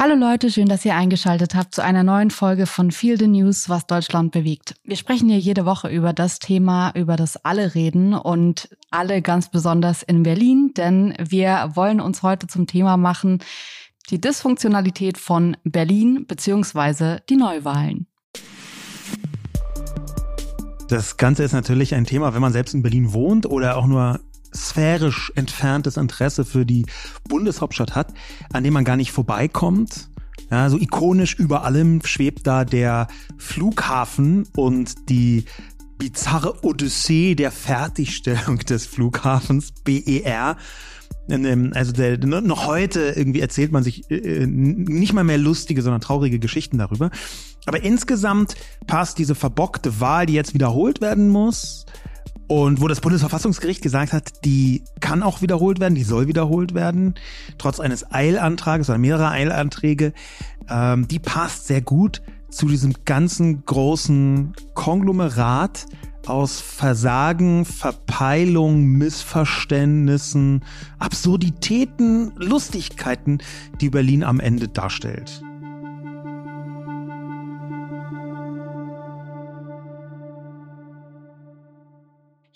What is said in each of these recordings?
Hallo Leute, schön, dass ihr eingeschaltet habt zu einer neuen Folge von Feel the News, was Deutschland bewegt. Wir sprechen hier jede Woche über das Thema, über das alle reden und alle ganz besonders in Berlin, denn wir wollen uns heute zum Thema machen, die Dysfunktionalität von Berlin beziehungsweise die Neuwahlen. Das Ganze ist natürlich ein Thema, wenn man selbst in Berlin wohnt oder auch nur sphärisch entferntes Interesse für die Bundeshauptstadt hat, an dem man gar nicht vorbeikommt. Ja, so ikonisch über allem schwebt da der Flughafen und die bizarre Odyssee der Fertigstellung des Flughafens BER. Also der, noch heute irgendwie erzählt man sich äh, nicht mal mehr lustige, sondern traurige Geschichten darüber. Aber insgesamt passt diese verbockte Wahl, die jetzt wiederholt werden muss, und wo das Bundesverfassungsgericht gesagt hat, die kann auch wiederholt werden, die soll wiederholt werden, trotz eines Eilantrages oder mehrerer Eilanträge, ähm, die passt sehr gut zu diesem ganzen großen Konglomerat aus Versagen, Verpeilung, Missverständnissen, Absurditäten, Lustigkeiten, die Berlin am Ende darstellt.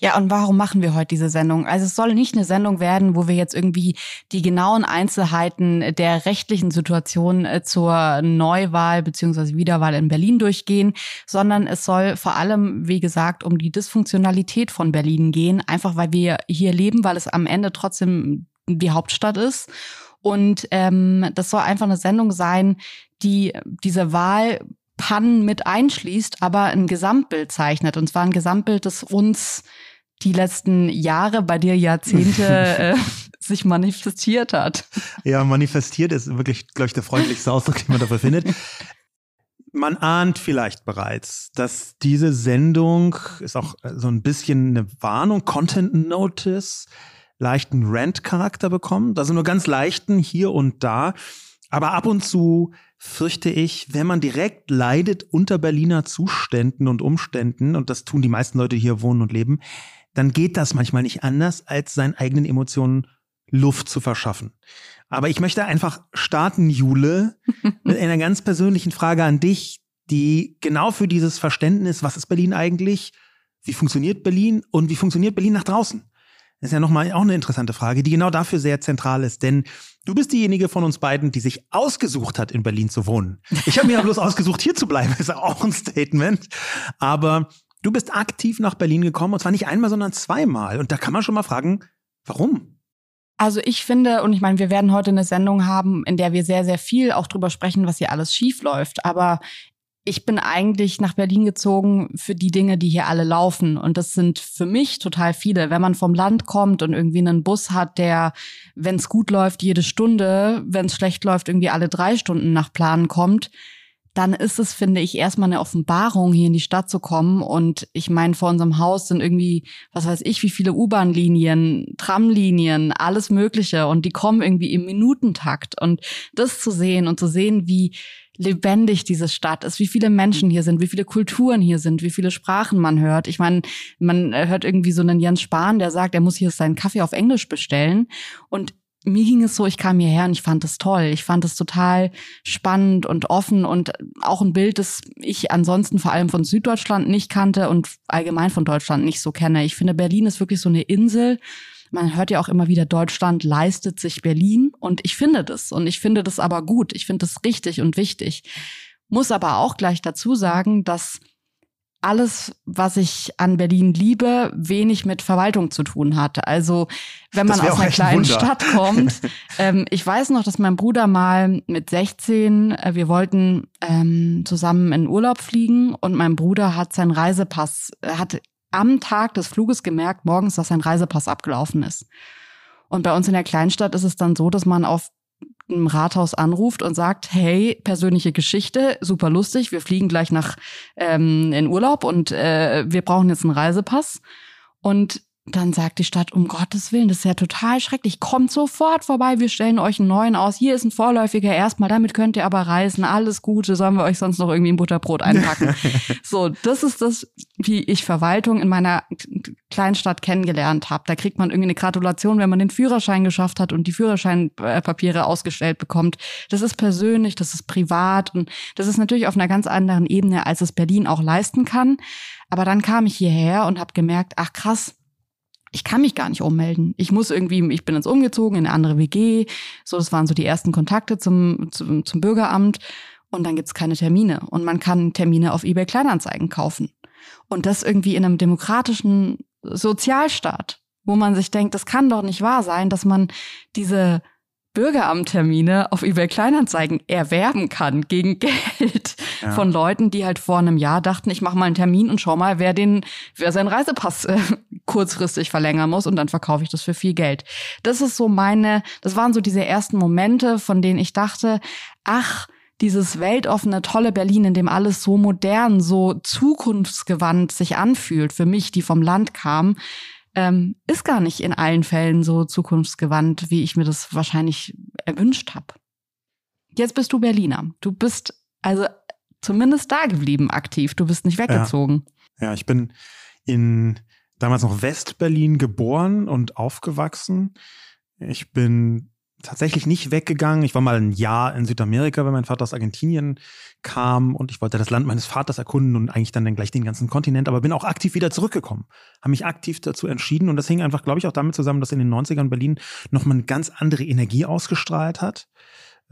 Ja, und warum machen wir heute diese Sendung? Also es soll nicht eine Sendung werden, wo wir jetzt irgendwie die genauen Einzelheiten der rechtlichen Situation äh, zur Neuwahl beziehungsweise Wiederwahl in Berlin durchgehen, sondern es soll vor allem, wie gesagt, um die Dysfunktionalität von Berlin gehen, einfach weil wir hier leben, weil es am Ende trotzdem die Hauptstadt ist. Und ähm, das soll einfach eine Sendung sein, die diese Wahl Pannen mit einschließt, aber ein Gesamtbild zeichnet. Und zwar ein Gesamtbild, das uns die letzten Jahre, bei dir Jahrzehnte äh, sich manifestiert hat. Ja, manifestiert ist wirklich, glaube ich, der freundlichste Ausdruck, den man dafür findet. Man ahnt vielleicht bereits, dass diese Sendung ist auch so ein bisschen eine Warnung, Content Notice, leichten Rant-Charakter bekommt. Also nur ganz leichten hier und da. Aber ab und zu fürchte ich, wenn man direkt leidet unter Berliner Zuständen und Umständen, und das tun die meisten Leute, die hier wohnen und leben, dann geht das manchmal nicht anders, als seinen eigenen Emotionen Luft zu verschaffen. Aber ich möchte einfach starten, Jule, mit einer ganz persönlichen Frage an dich, die genau für dieses Verständnis, was ist Berlin eigentlich, wie funktioniert Berlin und wie funktioniert Berlin nach draußen? Das ist ja nochmal auch eine interessante Frage, die genau dafür sehr zentral ist, denn du bist diejenige von uns beiden, die sich ausgesucht hat, in Berlin zu wohnen. Ich habe mir ja bloß ausgesucht, hier zu bleiben, ist auch ein Statement. Aber Du bist aktiv nach Berlin gekommen und zwar nicht einmal, sondern zweimal. Und da kann man schon mal fragen, warum? Also ich finde, und ich meine, wir werden heute eine Sendung haben, in der wir sehr, sehr viel auch drüber sprechen, was hier alles schief läuft. Aber ich bin eigentlich nach Berlin gezogen für die Dinge, die hier alle laufen. Und das sind für mich total viele. Wenn man vom Land kommt und irgendwie einen Bus hat, der, wenn es gut läuft, jede Stunde, wenn es schlecht läuft, irgendwie alle drei Stunden nach Plan kommt, dann ist es, finde ich, erstmal eine Offenbarung, hier in die Stadt zu kommen. Und ich meine, vor unserem Haus sind irgendwie, was weiß ich, wie viele U-Bahn-Linien, Tramlinien, alles Mögliche. Und die kommen irgendwie im Minutentakt. Und das zu sehen und zu sehen, wie lebendig diese Stadt ist, wie viele Menschen hier sind, wie viele Kulturen hier sind, wie viele Sprachen man hört. Ich meine, man hört irgendwie so einen Jens Spahn, der sagt, er muss hier seinen Kaffee auf Englisch bestellen. Und mir ging es so, ich kam hierher und ich fand es toll. Ich fand es total spannend und offen und auch ein Bild, das ich ansonsten vor allem von Süddeutschland nicht kannte und allgemein von Deutschland nicht so kenne. Ich finde, Berlin ist wirklich so eine Insel. Man hört ja auch immer wieder, Deutschland leistet sich Berlin und ich finde das und ich finde das aber gut. Ich finde das richtig und wichtig. Muss aber auch gleich dazu sagen, dass alles, was ich an Berlin liebe, wenig mit Verwaltung zu tun hat. Also wenn man aus einer kleinen Stadt kommt. ähm, ich weiß noch, dass mein Bruder mal mit 16, äh, wir wollten ähm, zusammen in Urlaub fliegen und mein Bruder hat seinen Reisepass, äh, hat am Tag des Fluges gemerkt, morgens, dass sein Reisepass abgelaufen ist. Und bei uns in der Kleinstadt ist es dann so, dass man auf im Rathaus anruft und sagt, hey, persönliche Geschichte, super lustig, wir fliegen gleich nach ähm, in Urlaub und äh, wir brauchen jetzt einen Reisepass. Und dann sagt die Stadt, um Gottes Willen, das ist ja total schrecklich. Kommt sofort vorbei, wir stellen euch einen neuen aus. Hier ist ein vorläufiger erstmal, damit könnt ihr aber reisen. Alles Gute, sollen wir euch sonst noch irgendwie ein Butterbrot einpacken. so, das ist das, wie ich Verwaltung in meiner Kleinstadt kennengelernt habe. Da kriegt man irgendwie eine Gratulation, wenn man den Führerschein geschafft hat und die Führerscheinpapiere ausgestellt bekommt. Das ist persönlich, das ist privat und das ist natürlich auf einer ganz anderen Ebene, als es Berlin auch leisten kann. Aber dann kam ich hierher und habe gemerkt, ach krass, ich kann mich gar nicht ummelden. Ich muss irgendwie, ich bin jetzt umgezogen in eine andere WG. So, das waren so die ersten Kontakte zum, zum, zum Bürgeramt. Und dann gibt's keine Termine. Und man kann Termine auf eBay Kleinanzeigen kaufen. Und das irgendwie in einem demokratischen Sozialstaat, wo man sich denkt, das kann doch nicht wahr sein, dass man diese Bürgeramttermine auf eBay Kleinanzeigen erwerben kann gegen Geld ja. von Leuten, die halt vor einem Jahr dachten, ich mache mal einen Termin und schau mal, wer den, wer seinen Reisepass äh, kurzfristig verlängern muss und dann verkaufe ich das für viel Geld. Das ist so meine, das waren so diese ersten Momente, von denen ich dachte, ach, dieses weltoffene, tolle Berlin, in dem alles so modern, so zukunftsgewandt sich anfühlt, für mich, die vom Land kam, ähm, ist gar nicht in allen Fällen so zukunftsgewandt, wie ich mir das wahrscheinlich erwünscht habe. Jetzt bist du Berliner. Du bist also zumindest da geblieben aktiv. Du bist nicht weggezogen. Ja, ja ich bin in damals noch West-Berlin geboren und aufgewachsen. Ich bin tatsächlich nicht weggegangen. Ich war mal ein Jahr in Südamerika, weil mein Vater aus Argentinien kam und ich wollte das Land meines Vaters erkunden und eigentlich dann, dann gleich den ganzen Kontinent, aber bin auch aktiv wieder zurückgekommen. Habe mich aktiv dazu entschieden und das hing einfach, glaube ich, auch damit zusammen, dass in den 90ern Berlin nochmal eine ganz andere Energie ausgestrahlt hat.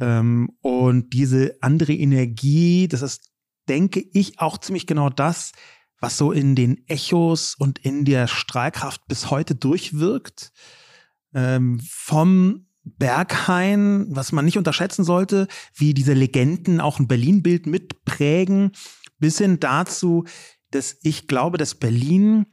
Ähm, und diese andere Energie, das ist, denke ich, auch ziemlich genau das, was so in den Echos und in der Strahlkraft bis heute durchwirkt. Ähm, vom Berghain, was man nicht unterschätzen sollte, wie diese Legenden auch ein Berlin-Bild mitprägen, bis hin dazu, dass ich glaube, dass Berlin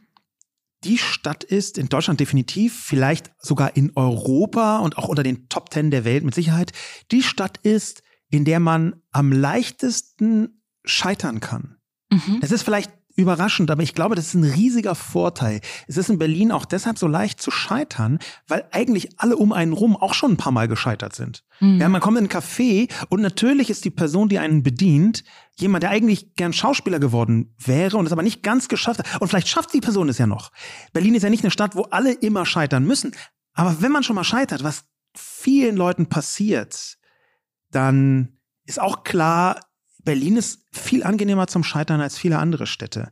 die Stadt ist, in Deutschland definitiv, vielleicht sogar in Europa und auch unter den Top Ten der Welt mit Sicherheit, die Stadt ist, in der man am leichtesten scheitern kann. Mhm. Das ist vielleicht überraschend, aber ich glaube, das ist ein riesiger Vorteil. Es ist in Berlin auch deshalb so leicht zu scheitern, weil eigentlich alle um einen rum auch schon ein paar Mal gescheitert sind. Mhm. Ja, man kommt in ein Café und natürlich ist die Person, die einen bedient, jemand, der eigentlich gern Schauspieler geworden wäre und es aber nicht ganz geschafft hat. Und vielleicht schafft die Person es ja noch. Berlin ist ja nicht eine Stadt, wo alle immer scheitern müssen. Aber wenn man schon mal scheitert, was vielen Leuten passiert, dann ist auch klar, Berlin ist viel angenehmer zum Scheitern als viele andere Städte.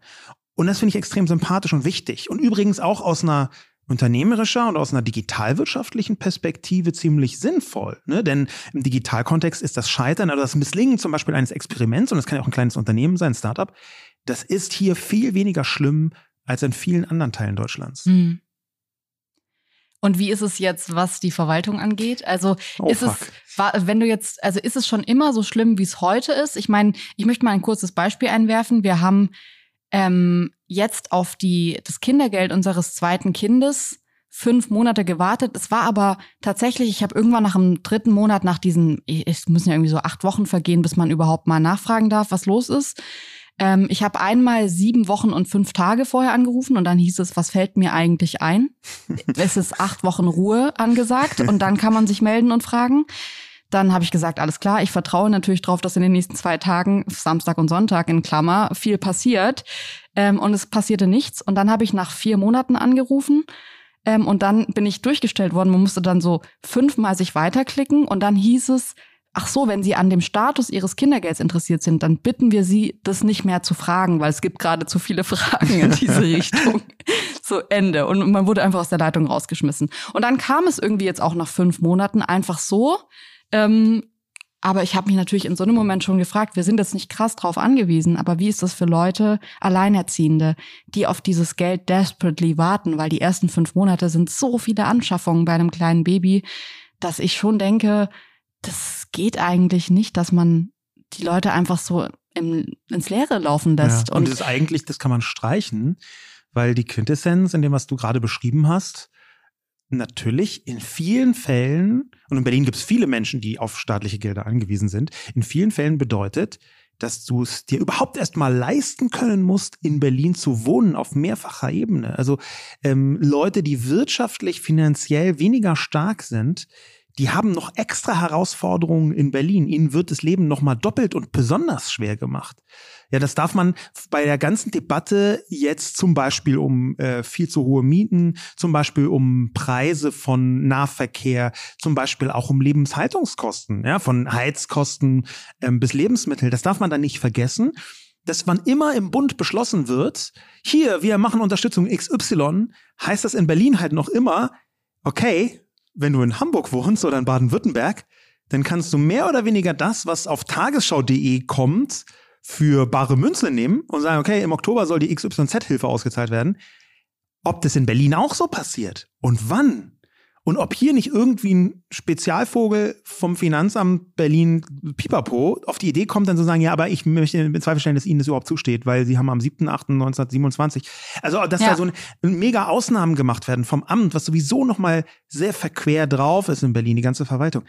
Und das finde ich extrem sympathisch und wichtig. Und übrigens auch aus einer unternehmerischer und aus einer digitalwirtschaftlichen Perspektive ziemlich sinnvoll. Ne? Denn im Digitalkontext ist das Scheitern oder das Misslingen zum Beispiel eines Experiments, und das kann ja auch ein kleines Unternehmen sein, ein Startup, das ist hier viel weniger schlimm als in vielen anderen Teilen Deutschlands. Mhm. Und wie ist es jetzt, was die Verwaltung angeht? Also oh, ist fuck. es, war, wenn du jetzt, also ist es schon immer so schlimm, wie es heute ist? Ich meine, ich möchte mal ein kurzes Beispiel einwerfen. Wir haben ähm, jetzt auf die, das Kindergeld unseres zweiten Kindes fünf Monate gewartet. Es war aber tatsächlich, ich habe irgendwann nach dem dritten Monat, nach diesen, es müssen ja irgendwie so acht Wochen vergehen, bis man überhaupt mal nachfragen darf, was los ist. Ähm, ich habe einmal sieben Wochen und fünf Tage vorher angerufen und dann hieß es, was fällt mir eigentlich ein? es ist acht Wochen Ruhe angesagt und dann kann man sich melden und fragen. Dann habe ich gesagt, alles klar, ich vertraue natürlich darauf, dass in den nächsten zwei Tagen, Samstag und Sonntag in Klammer, viel passiert. Ähm, und es passierte nichts. Und dann habe ich nach vier Monaten angerufen. Ähm, und dann bin ich durchgestellt worden. Man musste dann so fünfmal sich weiterklicken. Und dann hieß es, ach so, wenn Sie an dem Status Ihres Kindergelds interessiert sind, dann bitten wir Sie, das nicht mehr zu fragen, weil es gibt gerade zu viele Fragen in diese Richtung. so Ende. Und man wurde einfach aus der Leitung rausgeschmissen. Und dann kam es irgendwie jetzt auch nach fünf Monaten einfach so. Ähm, aber ich habe mich natürlich in so einem Moment schon gefragt, wir sind jetzt nicht krass drauf angewiesen, aber wie ist das für Leute, Alleinerziehende, die auf dieses Geld desperately warten, weil die ersten fünf Monate sind so viele Anschaffungen bei einem kleinen Baby, dass ich schon denke, das geht eigentlich nicht, dass man die Leute einfach so im, ins Leere laufen lässt. Ja, und, und das ist eigentlich, das kann man streichen, weil die Quintessenz in dem, was du gerade beschrieben hast, natürlich in vielen Fällen, und in Berlin gibt es viele Menschen, die auf staatliche Gelder angewiesen sind, in vielen Fällen bedeutet, dass du es dir überhaupt erst mal leisten können musst, in Berlin zu wohnen auf mehrfacher Ebene. Also ähm, Leute, die wirtschaftlich, finanziell weniger stark sind, die haben noch extra Herausforderungen in Berlin. Ihnen wird das Leben noch mal doppelt und besonders schwer gemacht. Ja, das darf man bei der ganzen Debatte jetzt zum Beispiel um äh, viel zu hohe Mieten, zum Beispiel um Preise von Nahverkehr, zum Beispiel auch um Lebenshaltungskosten, ja, von Heizkosten ähm, bis Lebensmittel. Das darf man dann nicht vergessen dass wann immer im Bund beschlossen wird, hier, wir machen Unterstützung XY, heißt das in Berlin halt noch immer, okay, wenn du in Hamburg wohnst oder in Baden-Württemberg, dann kannst du mehr oder weniger das, was auf tagesschau.de kommt, für bare Münze nehmen und sagen, okay, im Oktober soll die XYZ-Hilfe ausgezahlt werden. Ob das in Berlin auch so passiert und wann und ob hier nicht irgendwie ein Spezialvogel vom Finanzamt Berlin Pipapo auf die Idee kommt, dann zu sagen, ja, aber ich möchte in Zweifel stellen, dass Ihnen das überhaupt zusteht, weil Sie haben am 7.8.1927, also dass ja. da so ein, mega Ausnahmen gemacht werden vom Amt, was sowieso nochmal sehr verquer drauf ist in Berlin, die ganze Verwaltung.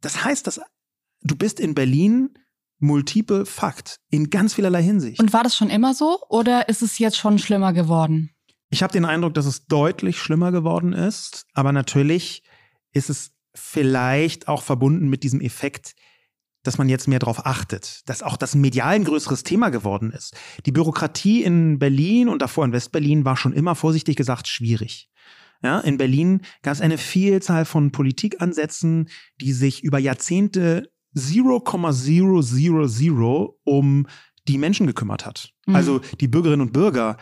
Das heißt, dass du bist in Berlin multiple Fakt in ganz vielerlei Hinsicht. Und war das schon immer so oder ist es jetzt schon schlimmer geworden? Ich habe den Eindruck, dass es deutlich schlimmer geworden ist, aber natürlich ist es vielleicht auch verbunden mit diesem Effekt, dass man jetzt mehr darauf achtet, dass auch das medial ein größeres Thema geworden ist. Die Bürokratie in Berlin und davor in Westberlin war schon immer vorsichtig gesagt schwierig. Ja, in Berlin gab es eine Vielzahl von Politikansätzen, die sich über Jahrzehnte 0,000 um die Menschen gekümmert hat. Mhm. Also die Bürgerinnen und Bürger.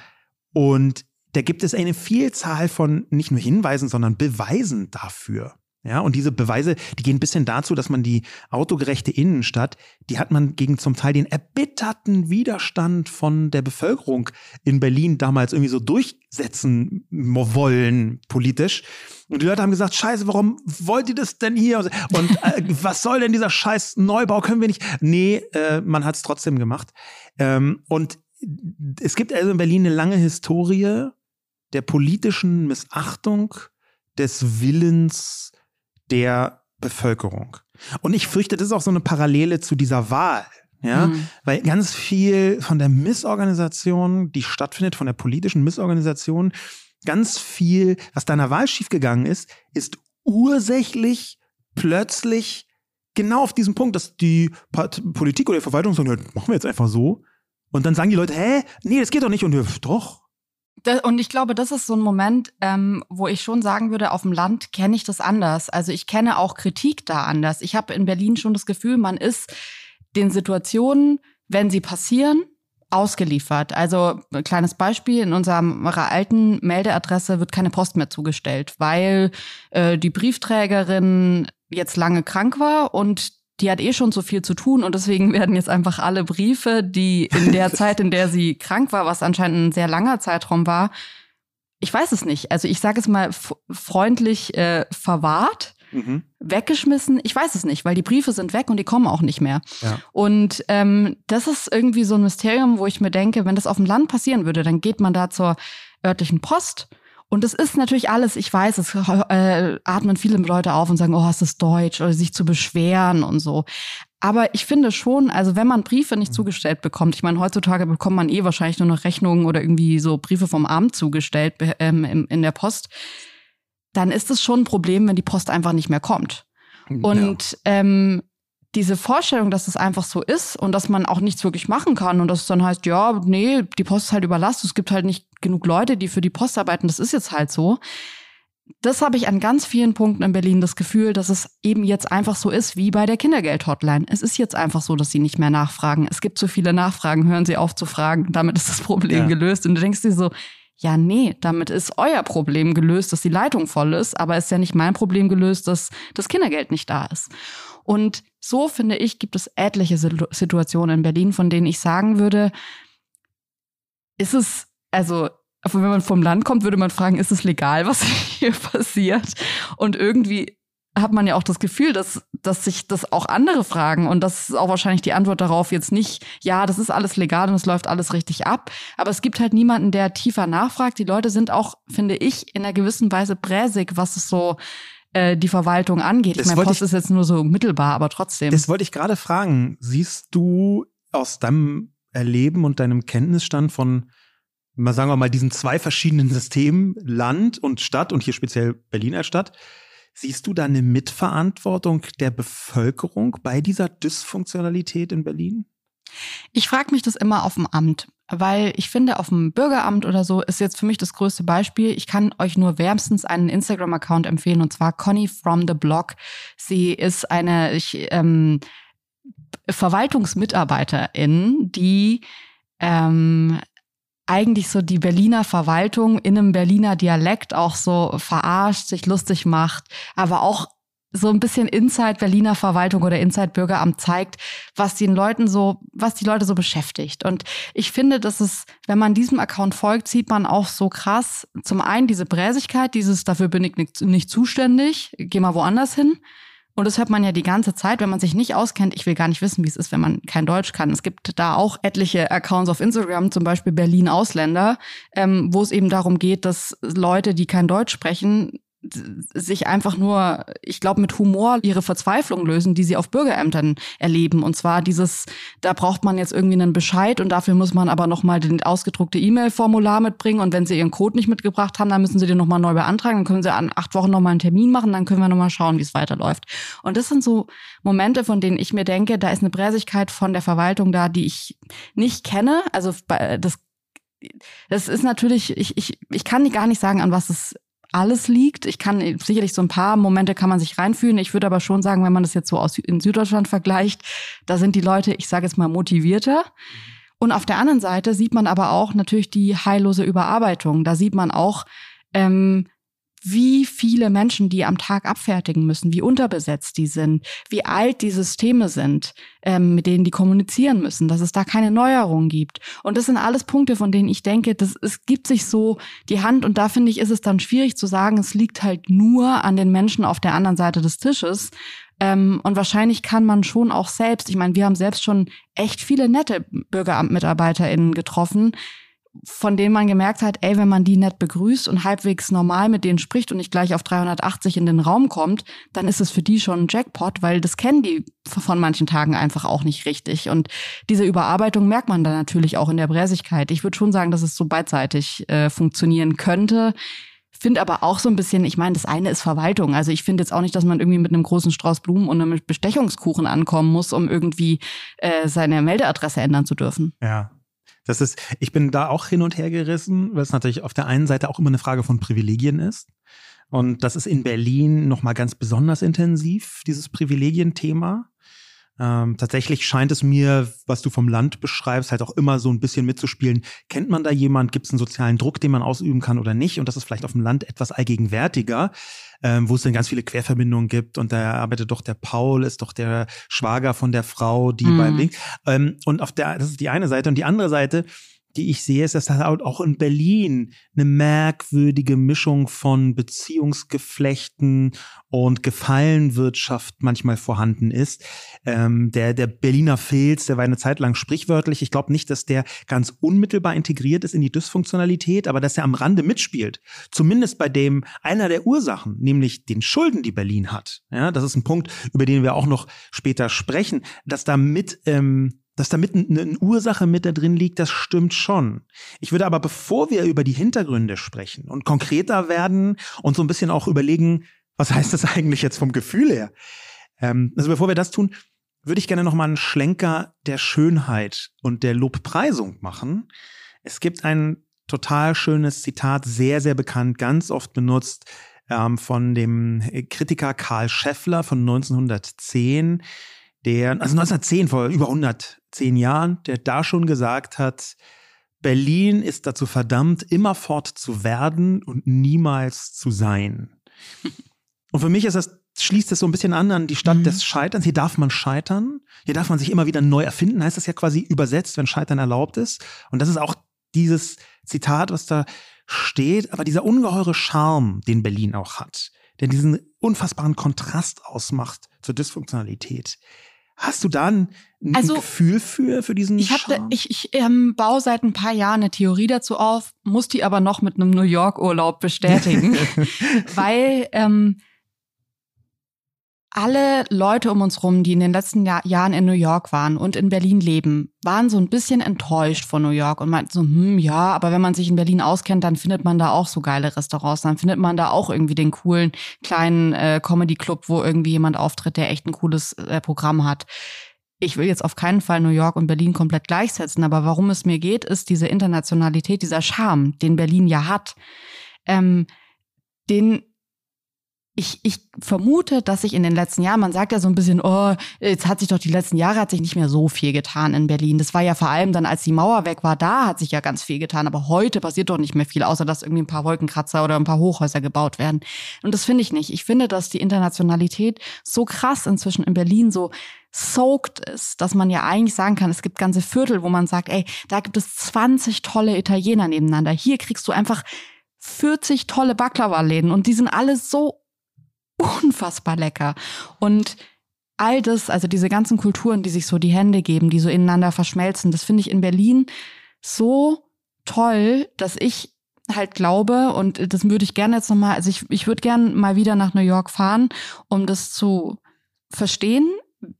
Und da gibt es eine Vielzahl von nicht nur Hinweisen, sondern Beweisen dafür. Ja, und diese Beweise, die gehen bis hin dazu, dass man die autogerechte Innenstadt, die hat man gegen zum Teil den erbitterten Widerstand von der Bevölkerung in Berlin damals irgendwie so durchsetzen wollen, politisch. Und die Leute haben gesagt, scheiße, warum wollt ihr das denn hier? Und äh, was soll denn dieser scheiß Neubau? Können wir nicht? Nee, äh, man hat es trotzdem gemacht. Ähm, und es gibt also in Berlin eine lange Historie der politischen Missachtung des Willens der Bevölkerung. Und ich fürchte, das ist auch so eine Parallele zu dieser Wahl. Ja, mhm. weil ganz viel von der Missorganisation, die stattfindet, von der politischen Missorganisation, ganz viel, was deiner Wahl schiefgegangen ist, ist ursächlich plötzlich genau auf diesem Punkt, dass die Politik oder die Verwaltung sagen, ja, machen wir jetzt einfach so. Und dann sagen die Leute, hä? Nee, das geht doch nicht. Und wir, doch, und ich glaube, das ist so ein Moment, ähm, wo ich schon sagen würde, auf dem Land kenne ich das anders. Also ich kenne auch Kritik da anders. Ich habe in Berlin schon das Gefühl, man ist den Situationen, wenn sie passieren, ausgeliefert. Also ein kleines Beispiel, in unserer alten Meldeadresse wird keine Post mehr zugestellt, weil äh, die Briefträgerin jetzt lange krank war und die hat eh schon so viel zu tun und deswegen werden jetzt einfach alle Briefe, die in der Zeit, in der sie krank war, was anscheinend ein sehr langer Zeitraum war, ich weiß es nicht. Also ich sage es mal freundlich äh, verwahrt, mhm. weggeschmissen. Ich weiß es nicht, weil die Briefe sind weg und die kommen auch nicht mehr. Ja. Und ähm, das ist irgendwie so ein Mysterium, wo ich mir denke, wenn das auf dem Land passieren würde, dann geht man da zur örtlichen Post und es ist natürlich alles, ich weiß, es äh, atmen viele Leute auf und sagen, oh, ist das Deutsch oder sich zu beschweren und so. Aber ich finde schon, also wenn man Briefe nicht zugestellt bekommt, ich meine, heutzutage bekommt man eh wahrscheinlich nur noch Rechnungen oder irgendwie so Briefe vom Amt zugestellt ähm, in, in der Post, dann ist es schon ein Problem, wenn die Post einfach nicht mehr kommt. Und ja. ähm, diese Vorstellung, dass es einfach so ist und dass man auch nichts wirklich machen kann und dass es dann heißt, ja, nee, die Post ist halt überlastet, es gibt halt nicht genug Leute, die für die Post arbeiten, das ist jetzt halt so. Das habe ich an ganz vielen Punkten in Berlin das Gefühl, dass es eben jetzt einfach so ist wie bei der Kindergeld-Hotline. Es ist jetzt einfach so, dass sie nicht mehr nachfragen. Es gibt so viele Nachfragen, hören sie auf zu fragen, damit ist das Problem ja. gelöst. Und du denkst dir so, ja, nee, damit ist euer Problem gelöst, dass die Leitung voll ist, aber ist ja nicht mein Problem gelöst, dass das Kindergeld nicht da ist. Und so finde ich, gibt es etliche Situationen in Berlin, von denen ich sagen würde, ist es, also wenn man vom Land kommt, würde man fragen, ist es legal, was hier passiert? Und irgendwie hat man ja auch das Gefühl, dass, dass sich das auch andere fragen. Und das ist auch wahrscheinlich die Antwort darauf jetzt nicht, ja, das ist alles legal und es läuft alles richtig ab. Aber es gibt halt niemanden, der tiefer nachfragt. Die Leute sind auch, finde ich, in einer gewissen Weise bräsig, was es so äh, die Verwaltung angeht. Das ich meine, Post ich, ist jetzt nur so mittelbar, aber trotzdem. Das wollte ich gerade fragen. Siehst du aus deinem Erleben und deinem Kenntnisstand von, mal sagen wir mal, diesen zwei verschiedenen Systemen, Land und Stadt und hier speziell Berlin als Stadt, siehst du da eine Mitverantwortung der Bevölkerung bei dieser Dysfunktionalität in Berlin? Ich frage mich das immer auf dem Amt, weil ich finde, auf dem Bürgeramt oder so ist jetzt für mich das größte Beispiel. Ich kann euch nur wärmstens einen Instagram-Account empfehlen und zwar Conny from the Block. Sie ist eine ich, ähm, Verwaltungsmitarbeiterin, die ähm, eigentlich so die Berliner Verwaltung in einem Berliner Dialekt auch so verarscht, sich lustig macht, aber auch so ein bisschen Inside Berliner Verwaltung oder Inside Bürgeramt zeigt, was den Leuten so, was die Leute so beschäftigt. Und ich finde, dass es, wenn man diesem Account folgt, sieht man auch so krass zum einen diese Bräsigkeit, dieses dafür bin ich nicht, nicht zuständig, geh mal woanders hin. Und das hört man ja die ganze Zeit, wenn man sich nicht auskennt. Ich will gar nicht wissen, wie es ist, wenn man kein Deutsch kann. Es gibt da auch etliche Accounts auf Instagram, zum Beispiel Berlin Ausländer, ähm, wo es eben darum geht, dass Leute, die kein Deutsch sprechen, sich einfach nur, ich glaube, mit Humor ihre Verzweiflung lösen, die sie auf Bürgerämtern erleben. Und zwar dieses, da braucht man jetzt irgendwie einen Bescheid und dafür muss man aber nochmal den ausgedruckte E-Mail-Formular mitbringen. Und wenn sie ihren Code nicht mitgebracht haben, dann müssen sie den nochmal neu beantragen. Dann können sie an acht Wochen nochmal einen Termin machen, dann können wir nochmal schauen, wie es weiterläuft. Und das sind so Momente, von denen ich mir denke, da ist eine Präsigkeit von der Verwaltung da, die ich nicht kenne. Also das das ist natürlich, ich, ich, ich kann gar nicht sagen, an was es alles liegt. Ich kann sicherlich so ein paar Momente kann man sich reinfühlen. Ich würde aber schon sagen, wenn man das jetzt so aus in Süddeutschland vergleicht, da sind die Leute, ich sage jetzt mal, motivierter. Und auf der anderen Seite sieht man aber auch natürlich die heillose Überarbeitung. Da sieht man auch, ähm, wie viele Menschen die am Tag abfertigen müssen, wie unterbesetzt die sind, wie alt die Systeme sind, ähm, mit denen die kommunizieren müssen, dass es da keine Neuerungen gibt. Und das sind alles Punkte, von denen ich denke, dass es gibt sich so die Hand und da finde ich, ist es dann schwierig zu sagen, es liegt halt nur an den Menschen auf der anderen Seite des Tisches. Ähm, und wahrscheinlich kann man schon auch selbst, ich meine, wir haben selbst schon echt viele nette Bürgeramtmitarbeiterinnen getroffen, von denen man gemerkt hat, ey, wenn man die nett begrüßt und halbwegs normal mit denen spricht und nicht gleich auf 380 in den Raum kommt, dann ist es für die schon ein Jackpot, weil das kennen die von manchen Tagen einfach auch nicht richtig. Und diese Überarbeitung merkt man dann natürlich auch in der Bräsigkeit. Ich würde schon sagen, dass es so beidseitig äh, funktionieren könnte. Finde aber auch so ein bisschen, ich meine, das eine ist Verwaltung. Also ich finde jetzt auch nicht, dass man irgendwie mit einem großen Strauß Blumen und einem Bestechungskuchen ankommen muss, um irgendwie äh, seine Meldeadresse ändern zu dürfen. Ja, das ist, ich bin da auch hin und her gerissen, weil es natürlich auf der einen Seite auch immer eine Frage von Privilegien ist. Und das ist in Berlin nochmal ganz besonders intensiv, dieses Privilegienthema. Ähm, tatsächlich scheint es mir, was du vom Land beschreibst, halt auch immer so ein bisschen mitzuspielen. Kennt man da jemand? Gibt es einen sozialen Druck, den man ausüben kann oder nicht? Und das ist vielleicht auf dem Land etwas allgegenwärtiger, ähm, wo es dann ganz viele Querverbindungen gibt. Und da arbeitet doch der Paul, ist doch der Schwager von der Frau, die mhm. beim Link. Ähm, und auf der, das ist die eine Seite. Und die andere Seite, die ich sehe, ist, dass halt auch in Berlin eine merkwürdige Mischung von Beziehungsgeflechten und Gefallenwirtschaft manchmal vorhanden ist. Ähm, der, der Berliner Filz, der war eine Zeit lang sprichwörtlich. Ich glaube nicht, dass der ganz unmittelbar integriert ist in die Dysfunktionalität, aber dass er am Rande mitspielt. Zumindest bei dem einer der Ursachen, nämlich den Schulden, die Berlin hat. Ja, das ist ein Punkt, über den wir auch noch später sprechen, dass da mit ähm, dass da mit eine Ursache mit da drin liegt, das stimmt schon. Ich würde aber, bevor wir über die Hintergründe sprechen und konkreter werden und so ein bisschen auch überlegen, was heißt das eigentlich jetzt vom Gefühl her? Ähm, also bevor wir das tun, würde ich gerne noch mal einen Schlenker der Schönheit und der Lobpreisung machen. Es gibt ein total schönes Zitat, sehr, sehr bekannt, ganz oft benutzt, ähm, von dem Kritiker Karl Scheffler von 1910, der, also 1910, vor über 110 Jahren, der da schon gesagt hat, Berlin ist dazu verdammt, immerfort zu werden und niemals zu sein. Und für mich ist das, schließt das so ein bisschen an an die Stadt mhm. des Scheiterns. Hier darf man scheitern. Hier darf man sich immer wieder neu erfinden, heißt das ja quasi übersetzt, wenn Scheitern erlaubt ist. Und das ist auch dieses Zitat, was da steht, aber dieser ungeheure Charme, den Berlin auch hat, der diesen unfassbaren Kontrast ausmacht zur Dysfunktionalität, Hast du da ein, ein also, Gefühl für, für diesen Ich, hab, ich, ich ähm, baue seit ein paar Jahren eine Theorie dazu auf, muss die aber noch mit einem New York-Urlaub bestätigen, weil ähm, alle Leute um uns rum, die in den letzten Jahr, Jahren in New York waren und in Berlin leben, waren so ein bisschen enttäuscht von New York und meinten so, hm, ja, aber wenn man sich in Berlin auskennt, dann findet man da auch so geile Restaurants, dann findet man da auch irgendwie den coolen kleinen äh, Comedy Club, wo irgendwie jemand auftritt, der echt ein cooles äh, Programm hat. Ich will jetzt auf keinen Fall New York und Berlin komplett gleichsetzen, aber warum es mir geht, ist diese Internationalität, dieser Charme, den Berlin ja hat. Ähm, den ich, ich vermute, dass sich in den letzten Jahren, man sagt ja so ein bisschen, oh, jetzt hat sich doch die letzten Jahre hat sich nicht mehr so viel getan in Berlin. Das war ja vor allem dann, als die Mauer weg war, da hat sich ja ganz viel getan. Aber heute passiert doch nicht mehr viel, außer dass irgendwie ein paar Wolkenkratzer oder ein paar Hochhäuser gebaut werden. Und das finde ich nicht. Ich finde, dass die Internationalität so krass inzwischen in Berlin so soaked ist, dass man ja eigentlich sagen kann, es gibt ganze Viertel, wo man sagt, ey, da gibt es 20 tolle Italiener nebeneinander. Hier kriegst du einfach 40 tolle Baklava-Läden und die sind alle so unfassbar lecker. Und all das, also diese ganzen Kulturen, die sich so die Hände geben, die so ineinander verschmelzen, das finde ich in Berlin so toll, dass ich halt glaube, und das würde ich gerne jetzt nochmal, also ich, ich würde gerne mal wieder nach New York fahren, um das zu verstehen,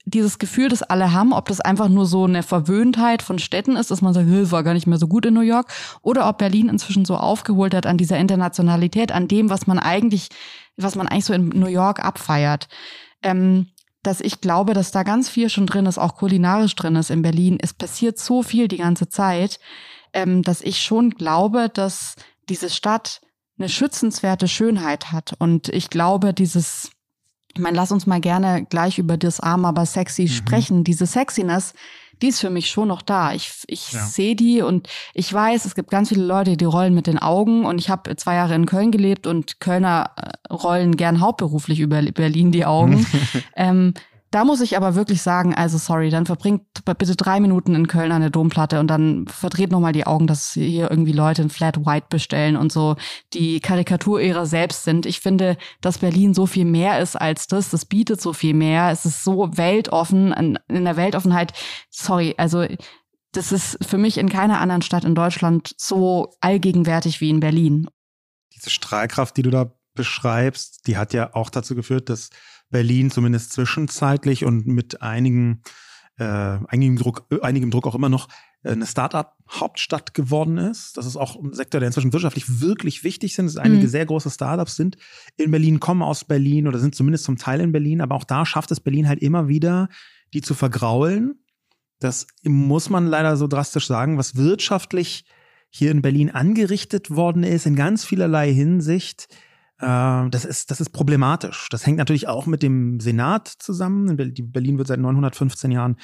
dieses Gefühl, das alle haben, ob das einfach nur so eine Verwöhntheit von Städten ist, dass man sagt, es war gar nicht mehr so gut in New York, oder ob Berlin inzwischen so aufgeholt hat an dieser Internationalität, an dem, was man eigentlich, was man eigentlich so in New York abfeiert. Ähm, dass ich glaube, dass da ganz viel schon drin ist, auch kulinarisch drin ist in Berlin. Es passiert so viel die ganze Zeit, ähm, dass ich schon glaube, dass diese Stadt eine schützenswerte Schönheit hat. Und ich glaube, dieses ich meine, lass uns mal gerne gleich über das arm, aber sexy mhm. sprechen. Diese Sexiness, die ist für mich schon noch da. Ich, ich ja. sehe die und ich weiß, es gibt ganz viele Leute, die rollen mit den Augen und ich habe zwei Jahre in Köln gelebt und Kölner äh, rollen gern hauptberuflich über Berlin die Augen. ähm, da muss ich aber wirklich sagen, also sorry, dann verbringt bitte drei Minuten in Köln an der Domplatte und dann verdreht nochmal die Augen, dass hier irgendwie Leute ein Flat White bestellen und so die Karikatur ihrer selbst sind. Ich finde, dass Berlin so viel mehr ist als das. Das bietet so viel mehr. Es ist so weltoffen, in der Weltoffenheit. Sorry, also das ist für mich in keiner anderen Stadt in Deutschland so allgegenwärtig wie in Berlin. Diese Strahlkraft, die du da beschreibst, die hat ja auch dazu geführt, dass Berlin zumindest zwischenzeitlich und mit einigen, äh, einigem, Druck, äh, einigem Druck auch immer noch äh, eine Start-up-Hauptstadt geworden ist. Das ist auch ein Sektor, der inzwischen wirtschaftlich wirklich wichtig sind. Es einige mhm. sehr große Startups sind in Berlin, kommen aus Berlin oder sind zumindest zum Teil in Berlin. Aber auch da schafft es Berlin halt immer wieder, die zu vergraulen. Das muss man leider so drastisch sagen, was wirtschaftlich hier in Berlin angerichtet worden ist, in ganz vielerlei Hinsicht, das ist, das ist problematisch. Das hängt natürlich auch mit dem Senat zusammen. Berlin wird seit 915 Jahren,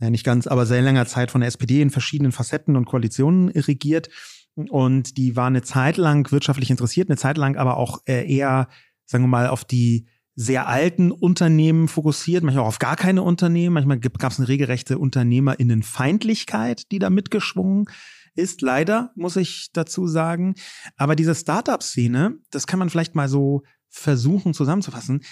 ja nicht ganz, aber sehr langer Zeit von der SPD in verschiedenen Facetten und Koalitionen regiert. Und die war eine Zeit lang wirtschaftlich interessiert, eine Zeit lang aber auch äh, eher, sagen wir mal, auf die sehr alten Unternehmen fokussiert, manchmal auch auf gar keine Unternehmen. Manchmal gab es eine regelrechte Unternehmerinnenfeindlichkeit, die da mitgeschwungen ist, leider, muss ich dazu sagen. Aber diese Startup-Szene, das kann man vielleicht mal so versuchen zusammenzufassen,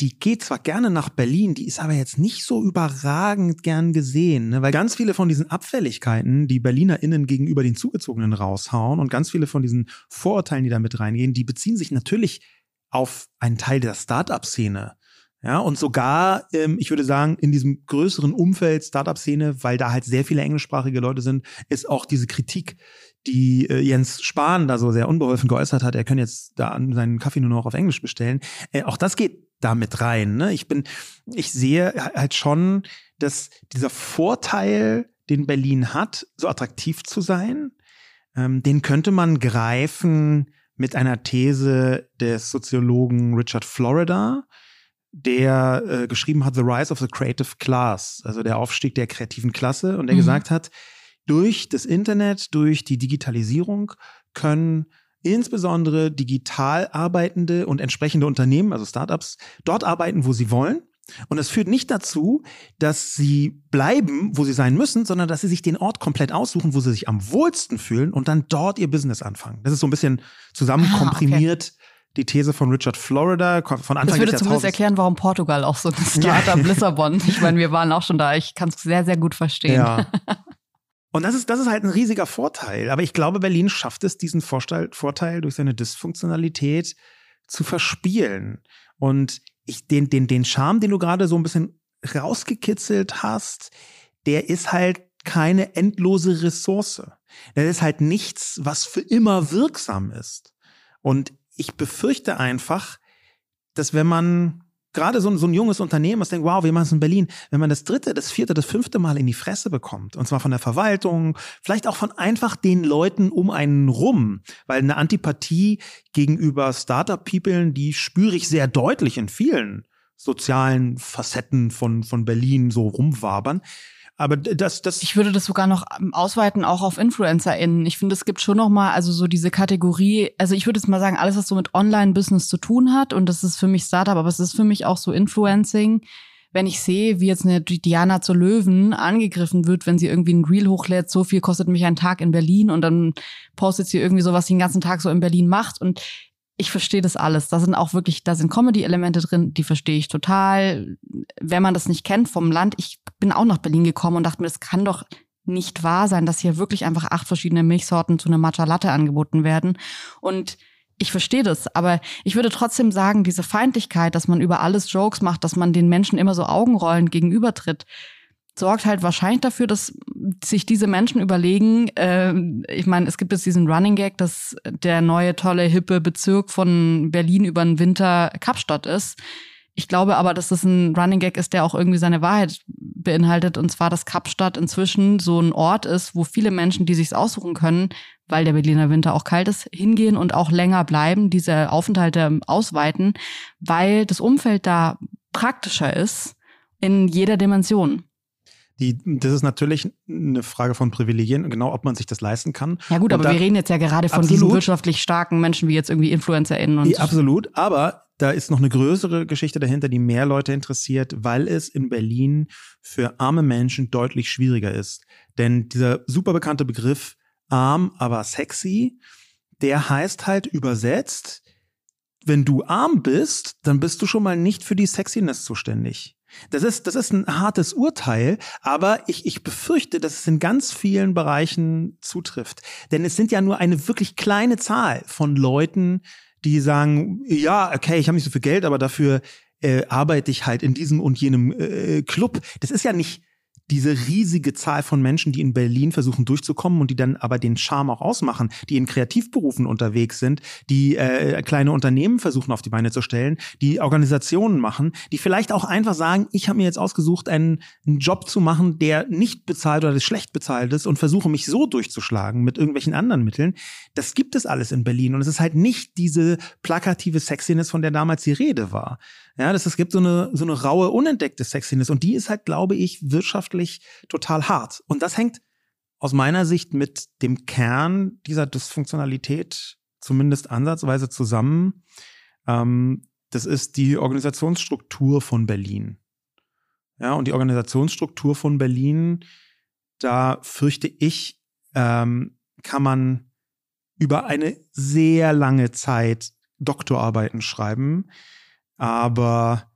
die geht zwar gerne nach Berlin, die ist aber jetzt nicht so überragend gern gesehen, ne? weil ganz viele von diesen Abfälligkeiten, die BerlinerInnen gegenüber den Zugezogenen raushauen und ganz viele von diesen Vorurteilen, die da mit reingehen, die beziehen sich natürlich auf einen Teil der Startup-Szene. Ja, und sogar, ähm, ich würde sagen, in diesem größeren Umfeld Startup-Szene, weil da halt sehr viele englischsprachige Leute sind, ist auch diese Kritik, die äh, Jens Spahn da so sehr unbeholfen geäußert hat, er kann jetzt da seinen Kaffee nur noch auf Englisch bestellen. Äh, auch das geht da mit rein. Ne? Ich bin, ich sehe halt schon, dass dieser Vorteil, den Berlin hat, so attraktiv zu sein, ähm, den könnte man greifen mit einer These des Soziologen Richard Florida, der äh, geschrieben hat The Rise of the Creative Class, also der Aufstieg der kreativen Klasse und der mhm. gesagt hat, durch das Internet, durch die Digitalisierung können insbesondere digital arbeitende und entsprechende Unternehmen, also Startups, dort arbeiten, wo sie wollen. Und das führt nicht dazu, dass sie bleiben, wo sie sein müssen, sondern dass sie sich den Ort komplett aussuchen, wo sie sich am wohlsten fühlen und dann dort ihr Business anfangen. Das ist so ein bisschen zusammenkomprimiert. Die These von Richard Florida von Anfang Das würde zumindest erklären, warum Portugal auch so ein Startup ja. Lissabon. Ich meine, wir waren auch schon da. Ich kann es sehr, sehr gut verstehen. Ja. Und das ist, das ist halt ein riesiger Vorteil. Aber ich glaube, Berlin schafft es, diesen Vorteil, Vorteil durch seine Dysfunktionalität zu verspielen. Und ich, den, den, den Charme, den du gerade so ein bisschen rausgekitzelt hast, der ist halt keine endlose Ressource. Das ist halt nichts, was für immer wirksam ist. Und ich befürchte einfach, dass wenn man gerade so ein, so ein junges Unternehmen, das denkt, wow, wir machen es in Berlin, wenn man das dritte, das vierte, das fünfte Mal in die Fresse bekommt, und zwar von der Verwaltung, vielleicht auch von einfach den Leuten um einen rum, weil eine Antipathie gegenüber Startup-People, die spüre ich sehr deutlich in vielen sozialen Facetten von, von Berlin so rumwabern. Aber das, das. Ich würde das sogar noch ähm, ausweiten, auch auf InfluencerInnen. Ich finde, es gibt schon noch mal, also so diese Kategorie, also ich würde jetzt mal sagen, alles, was so mit Online-Business zu tun hat, und das ist für mich Startup, aber es ist für mich auch so Influencing. Wenn ich sehe, wie jetzt eine Diana zur Löwen angegriffen wird, wenn sie irgendwie ein Reel hochlädt, so viel kostet mich ein Tag in Berlin und dann postet sie irgendwie so, was sie den ganzen Tag so in Berlin macht und ich verstehe das alles. Da sind auch wirklich, da sind Comedy-Elemente drin, die verstehe ich total. Wenn man das nicht kennt vom Land, ich bin auch nach Berlin gekommen und dachte mir, das kann doch nicht wahr sein, dass hier wirklich einfach acht verschiedene Milchsorten zu einer Matcha Latte angeboten werden. Und ich verstehe das, aber ich würde trotzdem sagen, diese Feindlichkeit, dass man über alles Jokes macht, dass man den Menschen immer so Augenrollen gegenübertritt, sorgt halt wahrscheinlich dafür, dass sich diese Menschen überlegen, äh, ich meine, es gibt jetzt diesen Running Gag, dass der neue tolle hippe Bezirk von Berlin über den Winter Kapstadt ist. Ich glaube aber, dass das ein Running Gag ist, der auch irgendwie seine Wahrheit beinhaltet. Und zwar, dass Kapstadt inzwischen so ein Ort ist, wo viele Menschen, die sich's aussuchen können, weil der Berliner Winter auch kalt ist, hingehen und auch länger bleiben, diese Aufenthalte ausweiten, weil das Umfeld da praktischer ist in jeder Dimension. Die, das ist natürlich eine Frage von Privilegien, genau ob man sich das leisten kann. Ja gut, und aber da, wir reden jetzt ja gerade von absolut, diesen wirtschaftlich starken Menschen wie jetzt irgendwie InfluencerInnen und Absolut, aber da ist noch eine größere Geschichte dahinter, die mehr Leute interessiert, weil es in Berlin für arme Menschen deutlich schwieriger ist. Denn dieser super bekannte Begriff arm, aber sexy, der heißt halt übersetzt, wenn du arm bist, dann bist du schon mal nicht für die Sexiness zuständig. Das ist, das ist ein hartes Urteil, aber ich, ich befürchte, dass es in ganz vielen Bereichen zutrifft. Denn es sind ja nur eine wirklich kleine Zahl von Leuten, die sagen, ja, okay, ich habe nicht so viel Geld, aber dafür äh, arbeite ich halt in diesem und jenem äh, Club. Das ist ja nicht diese riesige Zahl von Menschen, die in Berlin versuchen durchzukommen und die dann aber den Charme auch ausmachen, die in Kreativberufen unterwegs sind, die äh, kleine Unternehmen versuchen auf die Beine zu stellen, die Organisationen machen, die vielleicht auch einfach sagen, ich habe mir jetzt ausgesucht, einen, einen Job zu machen, der nicht bezahlt oder schlecht bezahlt ist und versuche mich so durchzuschlagen mit irgendwelchen anderen Mitteln. Das gibt es alles in Berlin und es ist halt nicht diese plakative Sexiness, von der damals die Rede war. Ja, das, es gibt so eine, so eine raue, unentdeckte Sexiness und die ist halt, glaube ich, wirtschaftlich total hart. Und das hängt aus meiner Sicht mit dem Kern dieser Dysfunktionalität zumindest ansatzweise zusammen. Ähm, das ist die Organisationsstruktur von Berlin. Ja, und die Organisationsstruktur von Berlin, da fürchte ich, ähm, kann man über eine sehr lange Zeit Doktorarbeiten schreiben, aber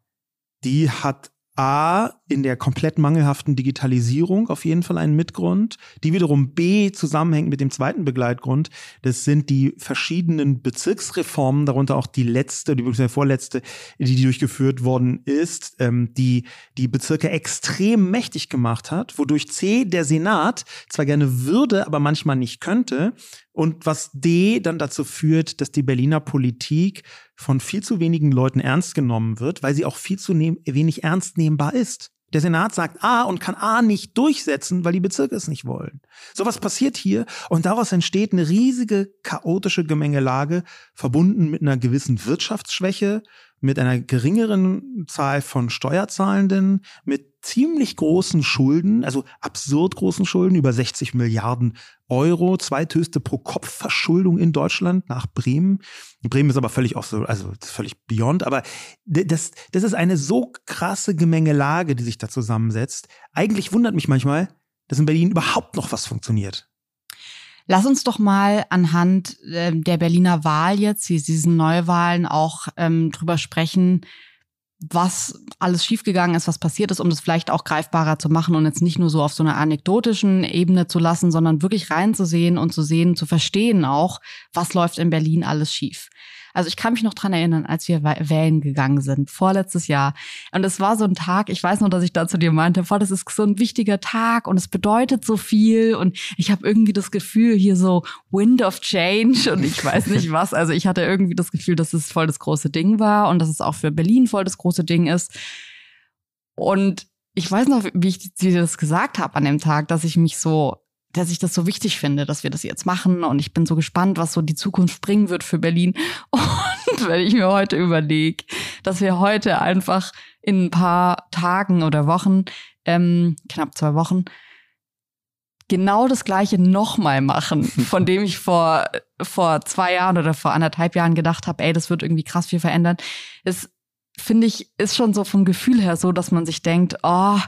die hat A, in der komplett mangelhaften Digitalisierung auf jeden Fall einen Mitgrund, die wiederum B zusammenhängt mit dem zweiten Begleitgrund. Das sind die verschiedenen Bezirksreformen, darunter auch die letzte, die vorletzte, die durchgeführt worden ist, ähm, die die Bezirke extrem mächtig gemacht hat, wodurch C, der Senat, zwar gerne würde, aber manchmal nicht könnte, und was D dann dazu führt, dass die Berliner Politik von viel zu wenigen Leuten ernst genommen wird, weil sie auch viel zu wenig ernst nehmbar ist. Der Senat sagt A und kann A nicht durchsetzen, weil die Bezirke es nicht wollen. Sowas passiert hier und daraus entsteht eine riesige chaotische Gemengelage, verbunden mit einer gewissen Wirtschaftsschwäche, mit einer geringeren Zahl von Steuerzahlenden, mit ziemlich großen Schulden, also absurd großen Schulden, über 60 Milliarden Euro, zweithöchste Pro-Kopf-Verschuldung in Deutschland nach Bremen. Bremen ist aber völlig auch so, also völlig beyond, aber das, das ist eine so krasse Gemengelage, die sich da zusammensetzt. Eigentlich wundert mich manchmal, dass in Berlin überhaupt noch was funktioniert. Lass uns doch mal anhand äh, der Berliner Wahl jetzt, diesen Neuwahlen auch ähm, drüber sprechen, was alles schiefgegangen ist, was passiert ist, um das vielleicht auch greifbarer zu machen und jetzt nicht nur so auf so einer anekdotischen Ebene zu lassen, sondern wirklich reinzusehen und zu sehen, zu verstehen auch, was läuft in Berlin alles schief. Also ich kann mich noch dran erinnern, als wir wählen gegangen sind, vorletztes Jahr. Und es war so ein Tag, ich weiß noch, dass ich da zu dir meinte, boah, das ist so ein wichtiger Tag und es bedeutet so viel. Und ich habe irgendwie das Gefühl, hier so Wind of Change und ich weiß nicht was. Also ich hatte irgendwie das Gefühl, dass es voll das große Ding war und dass es auch für Berlin voll das große Ding ist. Und ich weiß noch, wie ich dir das gesagt habe an dem Tag, dass ich mich so dass ich das so wichtig finde, dass wir das jetzt machen. Und ich bin so gespannt, was so die Zukunft bringen wird für Berlin. Und wenn ich mir heute überlege, dass wir heute einfach in ein paar Tagen oder Wochen, ähm, knapp zwei Wochen, genau das Gleiche nochmal machen, von dem ich vor, vor zwei Jahren oder vor anderthalb Jahren gedacht habe, ey, das wird irgendwie krass viel verändern. Es, finde ich, ist schon so vom Gefühl her so, dass man sich denkt, oh,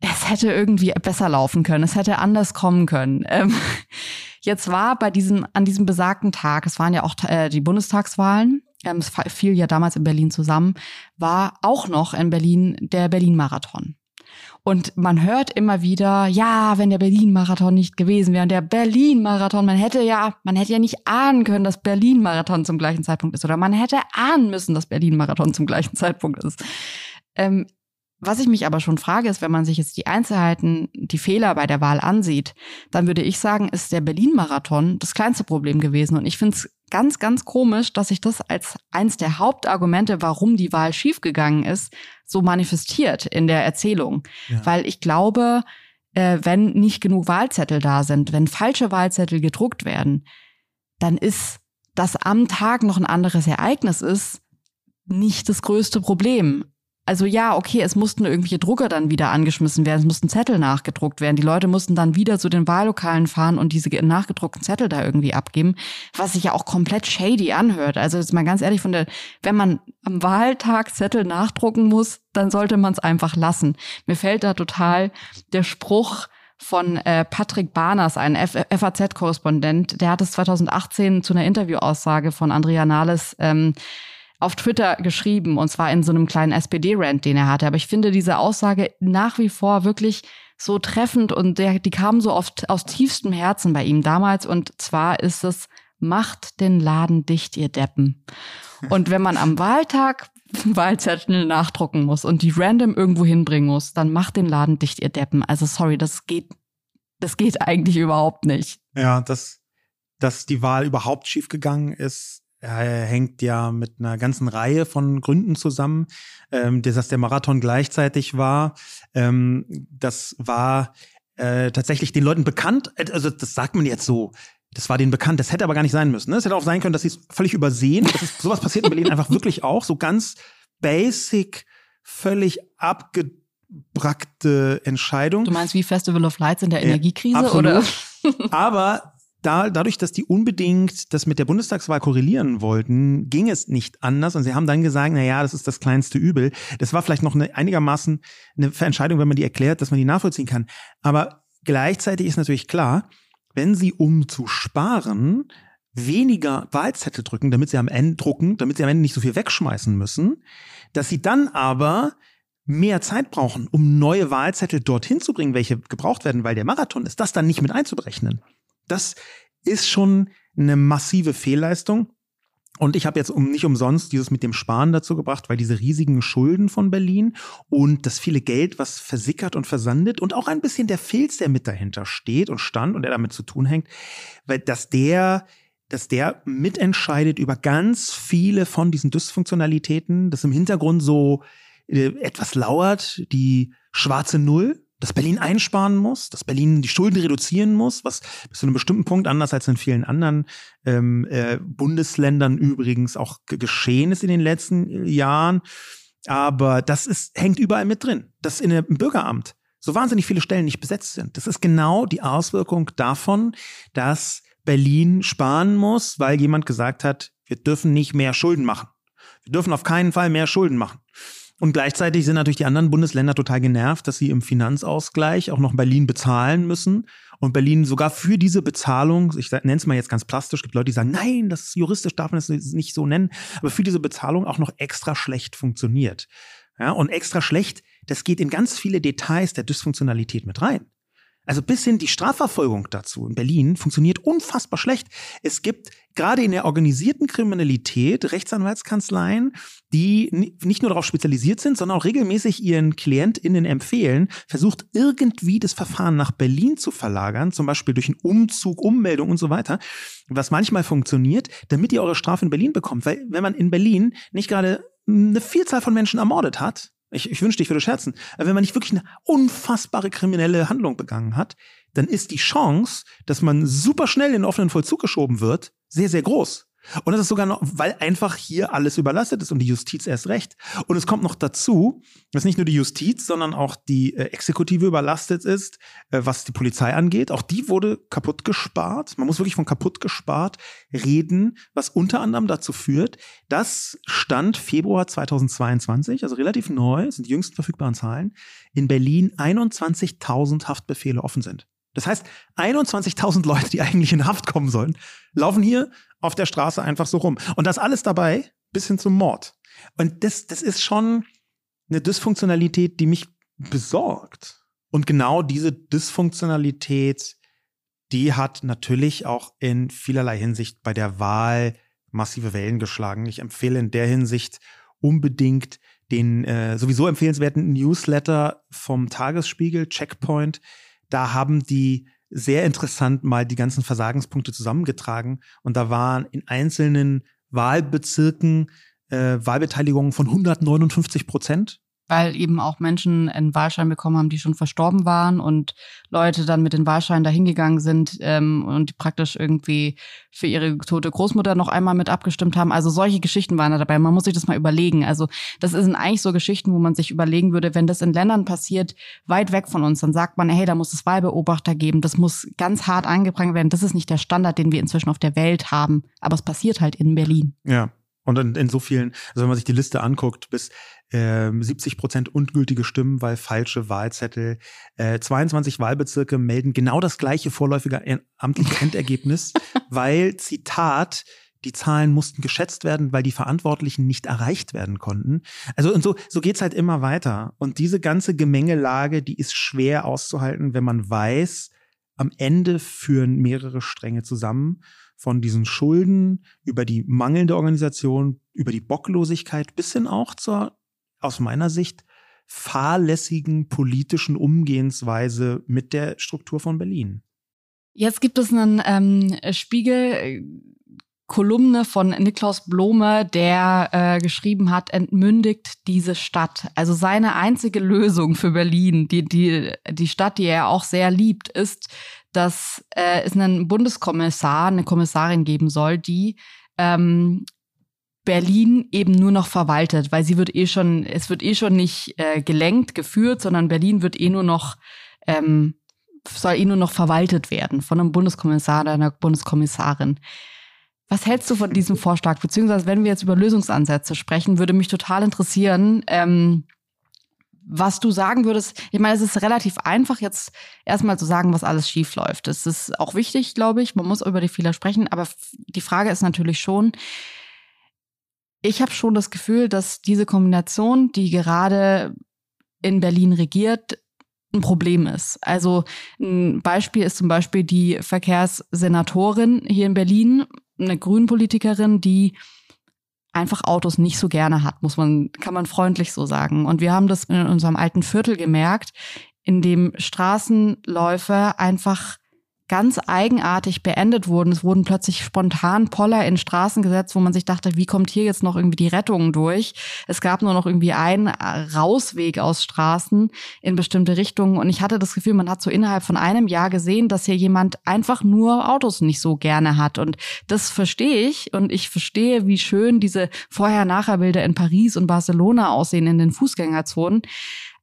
es hätte irgendwie besser laufen können, es hätte anders kommen können. Ähm, jetzt war bei diesem, an diesem besagten Tag, es waren ja auch äh, die Bundestagswahlen, ähm, es fiel ja damals in Berlin zusammen, war auch noch in Berlin der Berlin-Marathon. Und man hört immer wieder, ja, wenn der Berlin-Marathon nicht gewesen wäre, und der Berlin-Marathon, man hätte ja, man hätte ja nicht ahnen können, dass Berlin-Marathon zum gleichen Zeitpunkt ist, oder man hätte ahnen müssen, dass Berlin-Marathon zum gleichen Zeitpunkt ist. Ähm, was ich mich aber schon frage, ist, wenn man sich jetzt die Einzelheiten, die Fehler bei der Wahl ansieht, dann würde ich sagen, ist der Berlin-Marathon das kleinste Problem gewesen. Und ich finde es ganz, ganz komisch, dass sich das als eins der Hauptargumente, warum die Wahl schiefgegangen ist, so manifestiert in der Erzählung. Ja. Weil ich glaube, äh, wenn nicht genug Wahlzettel da sind, wenn falsche Wahlzettel gedruckt werden, dann ist das am Tag noch ein anderes Ereignis ist, nicht das größte Problem also ja, okay, es mussten irgendwelche Drucker dann wieder angeschmissen werden, es mussten Zettel nachgedruckt werden. Die Leute mussten dann wieder zu den Wahllokalen fahren und diese nachgedruckten Zettel da irgendwie abgeben, was sich ja auch komplett shady anhört. Also jetzt mal ganz ehrlich, von der, wenn man am Wahltag Zettel nachdrucken muss, dann sollte man es einfach lassen. Mir fällt da total der Spruch von äh, Patrick Barners, ein FAZ-Korrespondent, der hat es 2018 zu einer Interviewaussage von Andrea Nahles ähm, auf Twitter geschrieben, und zwar in so einem kleinen SPD-Rant, den er hatte. Aber ich finde diese Aussage nach wie vor wirklich so treffend und der, die kam so oft aus tiefstem Herzen bei ihm damals. Und zwar ist es, macht den Laden dicht, ihr Deppen. Und wenn man am Wahltag Wahlzettel nachdrucken muss und die random irgendwo hinbringen muss, dann macht den Laden dicht, ihr Deppen. Also sorry, das geht, das geht eigentlich überhaupt nicht. Ja, dass, dass die Wahl überhaupt schiefgegangen ist, hängt ja mit einer ganzen Reihe von Gründen zusammen. Ähm, dass der Marathon gleichzeitig war, ähm, das war äh, tatsächlich den Leuten bekannt. Also das sagt man jetzt so. Das war denen bekannt. Das hätte aber gar nicht sein müssen. Ne? Es hätte auch sein können, dass sie es völlig übersehen. Das ist, sowas passiert in Berlin einfach wirklich auch. So ganz basic, völlig abgebrackte Entscheidung. Du meinst wie Festival of Lights in der Energiekrise? Äh, oder? aber da, dadurch, dass die unbedingt das mit der Bundestagswahl korrelieren wollten, ging es nicht anders. Und sie haben dann gesagt, na ja, das ist das kleinste Übel. Das war vielleicht noch eine, einigermaßen eine Entscheidung, wenn man die erklärt, dass man die nachvollziehen kann. Aber gleichzeitig ist natürlich klar, wenn sie um zu sparen weniger Wahlzettel drücken, damit sie am Ende drucken, damit sie am Ende nicht so viel wegschmeißen müssen, dass sie dann aber mehr Zeit brauchen, um neue Wahlzettel dorthin zu bringen, welche gebraucht werden, weil der Marathon ist, das dann nicht mit einzuberechnen. Das ist schon eine massive Fehlleistung. Und ich habe jetzt um nicht umsonst dieses mit dem Sparen dazu gebracht, weil diese riesigen Schulden von Berlin und das viele Geld, was versickert und versandet und auch ein bisschen der Filz, der mit dahinter steht und stand und der damit zu tun hängt, weil dass der dass der mitentscheidet über ganz viele von diesen Dysfunktionalitäten, dass im Hintergrund so äh, etwas lauert, die schwarze Null, dass Berlin einsparen muss, dass Berlin die Schulden reduzieren muss, was bis zu einem bestimmten Punkt anders als in vielen anderen ähm, äh, Bundesländern übrigens auch geschehen ist in den letzten äh, Jahren. Aber das ist, hängt überall mit drin. Dass in einem Bürgeramt so wahnsinnig viele Stellen nicht besetzt sind. Das ist genau die Auswirkung davon, dass Berlin sparen muss, weil jemand gesagt hat, wir dürfen nicht mehr Schulden machen. Wir dürfen auf keinen Fall mehr Schulden machen. Und gleichzeitig sind natürlich die anderen Bundesländer total genervt, dass sie im Finanzausgleich auch noch Berlin bezahlen müssen. Und Berlin sogar für diese Bezahlung, ich nenne es mal jetzt ganz plastisch, gibt Leute, die sagen, nein, das ist juristisch darf man es nicht so nennen, aber für diese Bezahlung auch noch extra schlecht funktioniert. Ja, und extra schlecht, das geht in ganz viele Details der Dysfunktionalität mit rein. Also bis hin die Strafverfolgung dazu in Berlin funktioniert unfassbar schlecht. Es gibt gerade in der organisierten Kriminalität Rechtsanwaltskanzleien, die nicht nur darauf spezialisiert sind, sondern auch regelmäßig ihren KlientInnen empfehlen, versucht irgendwie das Verfahren nach Berlin zu verlagern, zum Beispiel durch einen Umzug, Ummeldung und so weiter, was manchmal funktioniert, damit ihr eure Strafe in Berlin bekommt. Weil wenn man in Berlin nicht gerade eine Vielzahl von Menschen ermordet hat, ich, ich wünschte, ich würde scherzen. Aber wenn man nicht wirklich eine unfassbare kriminelle Handlung begangen hat, dann ist die Chance, dass man super schnell in den offenen Vollzug geschoben wird, sehr, sehr groß. Und das ist sogar noch, weil einfach hier alles überlastet ist und die Justiz erst recht. Und es kommt noch dazu, dass nicht nur die Justiz, sondern auch die äh, Exekutive überlastet ist, äh, was die Polizei angeht. Auch die wurde kaputt gespart. Man muss wirklich von kaputt gespart reden, was unter anderem dazu führt, dass Stand Februar 2022, also relativ neu, sind die jüngsten verfügbaren Zahlen, in Berlin 21.000 Haftbefehle offen sind. Das heißt, 21.000 Leute, die eigentlich in Haft kommen sollen, laufen hier auf der Straße einfach so rum. Und das alles dabei bis hin zum Mord. Und das, das ist schon eine Dysfunktionalität, die mich besorgt. Und genau diese Dysfunktionalität, die hat natürlich auch in vielerlei Hinsicht bei der Wahl massive Wellen geschlagen. Ich empfehle in der Hinsicht unbedingt den äh, sowieso empfehlenswerten Newsletter vom Tagesspiegel, Checkpoint, da haben die sehr interessant mal die ganzen Versagenspunkte zusammengetragen und da waren in einzelnen Wahlbezirken äh, Wahlbeteiligungen von 159 Prozent weil eben auch Menschen einen Wahlschein bekommen haben, die schon verstorben waren und Leute dann mit den Wahlscheinen dahingegangen sind ähm, und praktisch irgendwie für ihre tote Großmutter noch einmal mit abgestimmt haben. Also solche Geschichten waren da dabei. Man muss sich das mal überlegen. Also das sind eigentlich so Geschichten, wo man sich überlegen würde, wenn das in Ländern passiert, weit weg von uns, dann sagt man, hey, da muss es Wahlbeobachter geben. Das muss ganz hart angeprangert werden. Das ist nicht der Standard, den wir inzwischen auf der Welt haben. Aber es passiert halt in Berlin. Ja, und in, in so vielen, also wenn man sich die Liste anguckt, bis äh, 70 Prozent ungültige Stimmen, weil falsche Wahlzettel. Äh, 22 Wahlbezirke melden genau das gleiche vorläufige amtliche Endergebnis, weil, Zitat, die Zahlen mussten geschätzt werden, weil die Verantwortlichen nicht erreicht werden konnten. Also und so, so geht's halt immer weiter. Und diese ganze Gemengelage, die ist schwer auszuhalten, wenn man weiß, am Ende führen mehrere Stränge zusammen von diesen Schulden über die mangelnde Organisation, über die Bocklosigkeit bis hin auch zur, aus meiner Sicht, fahrlässigen politischen Umgehensweise mit der Struktur von Berlin. Jetzt gibt es einen ähm, Spiegel. Kolumne von Niklaus Blome, der äh, geschrieben hat, entmündigt diese Stadt. Also seine einzige Lösung für Berlin, die, die, die Stadt, die er auch sehr liebt, ist, dass äh, es einen Bundeskommissar, eine Kommissarin geben soll, die ähm, Berlin eben nur noch verwaltet, weil sie wird eh schon, es wird eh schon nicht äh, gelenkt, geführt, sondern Berlin wird eh nur noch, ähm, soll eh nur noch verwaltet werden von einem Bundeskommissar oder einer Bundeskommissarin. Was hältst du von diesem Vorschlag? Beziehungsweise, wenn wir jetzt über Lösungsansätze sprechen, würde mich total interessieren, ähm, was du sagen würdest, ich meine, es ist relativ einfach, jetzt erstmal zu sagen, was alles schief läuft. Das ist auch wichtig, glaube ich. Man muss über die Fehler sprechen. Aber die Frage ist natürlich schon, ich habe schon das Gefühl, dass diese Kombination, die gerade in Berlin regiert, ein Problem ist. Also ein Beispiel ist zum Beispiel die Verkehrssenatorin hier in Berlin, eine Grünpolitikerin, die einfach Autos nicht so gerne hat, muss man, kann man freundlich so sagen. Und wir haben das in unserem alten Viertel gemerkt, in dem Straßenläufe einfach ganz eigenartig beendet wurden. Es wurden plötzlich spontan Poller in Straßen gesetzt, wo man sich dachte, wie kommt hier jetzt noch irgendwie die Rettung durch? Es gab nur noch irgendwie einen Rausweg aus Straßen in bestimmte Richtungen. Und ich hatte das Gefühl, man hat so innerhalb von einem Jahr gesehen, dass hier jemand einfach nur Autos nicht so gerne hat. Und das verstehe ich. Und ich verstehe, wie schön diese Vorher-Nachher-Bilder in Paris und Barcelona aussehen in den Fußgängerzonen.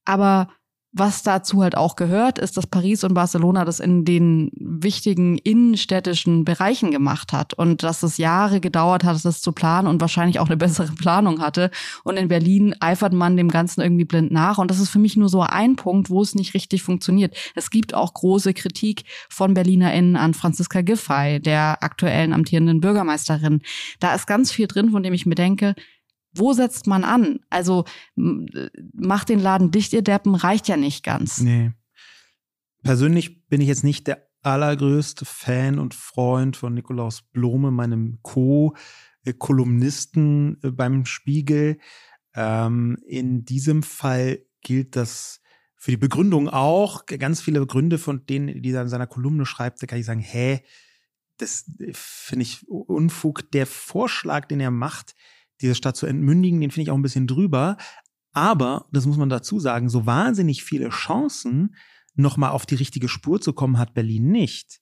Aber was dazu halt auch gehört, ist, dass Paris und Barcelona das in den wichtigen innenstädtischen Bereichen gemacht hat und dass es Jahre gedauert hat, das zu planen und wahrscheinlich auch eine bessere Planung hatte. Und in Berlin eifert man dem Ganzen irgendwie blind nach. Und das ist für mich nur so ein Punkt, wo es nicht richtig funktioniert. Es gibt auch große Kritik von BerlinerInnen an Franziska Giffey, der aktuellen amtierenden Bürgermeisterin. Da ist ganz viel drin, von dem ich mir denke, wo setzt man an? Also macht den Laden dicht, ihr Deppen, reicht ja nicht ganz. Nee. persönlich bin ich jetzt nicht der allergrößte Fan und Freund von Nikolaus Blome, meinem Co-Kolumnisten äh, beim Spiegel. Ähm, in diesem Fall gilt das für die Begründung auch. Ganz viele Gründe, von denen, die er in seiner Kolumne schreibt, da kann ich sagen, hä, das finde ich Unfug. Der Vorschlag, den er macht, diese Stadt zu entmündigen, den finde ich auch ein bisschen drüber. Aber, das muss man dazu sagen, so wahnsinnig viele Chancen, nochmal auf die richtige Spur zu kommen, hat Berlin nicht.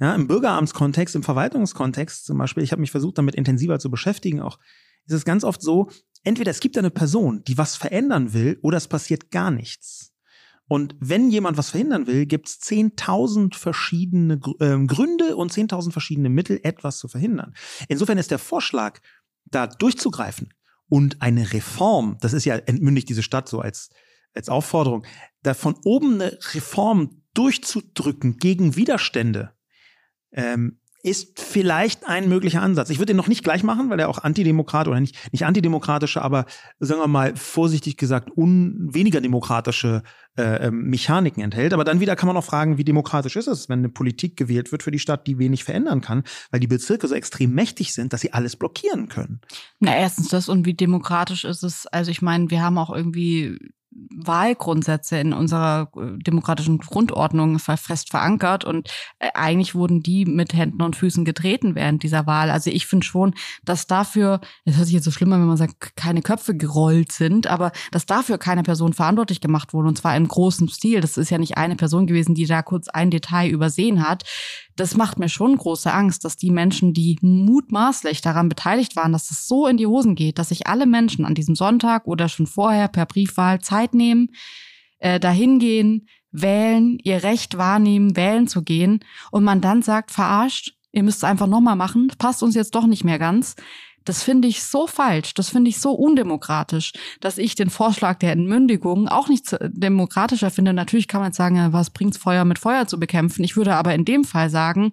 Ja, Im Bürgeramtskontext, im Verwaltungskontext zum Beispiel, ich habe mich versucht, damit intensiver zu beschäftigen, auch ist es ganz oft so, entweder es gibt eine Person, die was verändern will, oder es passiert gar nichts. Und wenn jemand was verhindern will, gibt es 10.000 verschiedene äh, Gründe und 10.000 verschiedene Mittel, etwas zu verhindern. Insofern ist der Vorschlag, da durchzugreifen und eine Reform, das ist ja entmündigt diese Stadt so als, als Aufforderung, da von oben eine Reform durchzudrücken gegen Widerstände, ähm, ist vielleicht ein möglicher Ansatz. Ich würde den noch nicht gleich machen, weil er auch antidemokrat oder nicht, nicht antidemokratische, aber sagen wir mal vorsichtig gesagt un, weniger demokratische äh, ähm, Mechaniken enthält. Aber dann wieder kann man auch fragen, wie demokratisch ist es, wenn eine Politik gewählt wird für die Stadt, die wenig verändern kann, weil die Bezirke so extrem mächtig sind, dass sie alles blockieren können. Na, erstens das und wie demokratisch ist es? Also ich meine, wir haben auch irgendwie Wahlgrundsätze in unserer äh, demokratischen Grundordnung fest verankert und äh, eigentlich wurden die mit Händen und Füßen getreten während dieser Wahl. Also ich finde schon, dass dafür, es hört sich jetzt so schlimm an, wenn man sagt, keine Köpfe gerollt sind, aber dass dafür keine Person verantwortlich gemacht wurde und zwar im großen Stil. Das ist ja nicht eine Person gewesen, die da kurz ein Detail übersehen hat das macht mir schon große Angst, dass die Menschen, die mutmaßlich daran beteiligt waren, dass es so in die Hosen geht, dass sich alle Menschen an diesem Sonntag oder schon vorher per Briefwahl Zeit nehmen, äh, dahin gehen, wählen, ihr Recht wahrnehmen, wählen zu gehen und man dann sagt, verarscht, ihr müsst es einfach nochmal machen, passt uns jetzt doch nicht mehr ganz. Das finde ich so falsch, das finde ich so undemokratisch, dass ich den Vorschlag der Entmündigung auch nicht demokratischer finde. Natürlich kann man jetzt sagen, was bringt's Feuer mit Feuer zu bekämpfen? Ich würde aber in dem Fall sagen,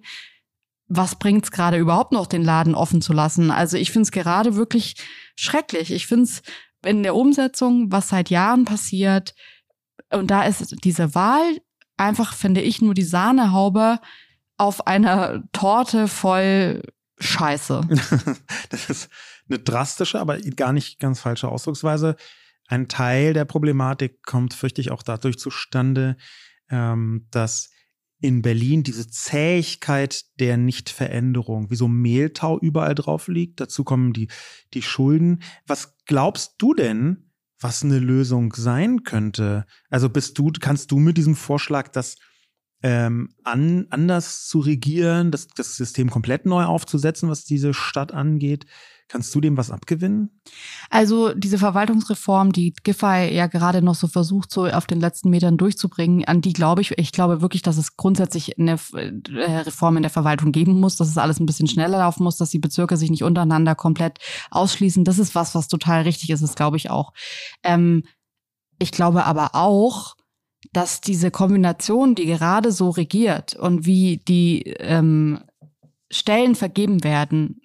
was bringt's gerade überhaupt noch, den Laden offen zu lassen? Also ich finde es gerade wirklich schrecklich. Ich finde es in der Umsetzung, was seit Jahren passiert, und da ist diese Wahl einfach, finde ich, nur die Sahnehaube auf einer Torte voll scheiße. das ist eine drastische, aber gar nicht ganz falsche Ausdrucksweise. Ein Teil der Problematik kommt, fürchte ich, auch dadurch zustande, ähm, dass in Berlin diese Zähigkeit der Nichtveränderung, wie so Mehltau überall drauf liegt. Dazu kommen die, die Schulden. Was glaubst du denn, was eine Lösung sein könnte? Also bist du, kannst du mit diesem Vorschlag das ähm, an, anders zu regieren, das, das System komplett neu aufzusetzen, was diese Stadt angeht. Kannst du dem was abgewinnen? Also diese Verwaltungsreform, die Giffey ja gerade noch so versucht, so auf den letzten Metern durchzubringen, an die glaube ich, ich glaube wirklich, dass es grundsätzlich eine äh, Reform in der Verwaltung geben muss, dass es alles ein bisschen schneller laufen muss, dass die Bezirke sich nicht untereinander komplett ausschließen. Das ist was, was total richtig ist, das glaube ich auch. Ähm, ich glaube aber auch, dass diese Kombination, die gerade so regiert und wie die ähm, Stellen vergeben werden,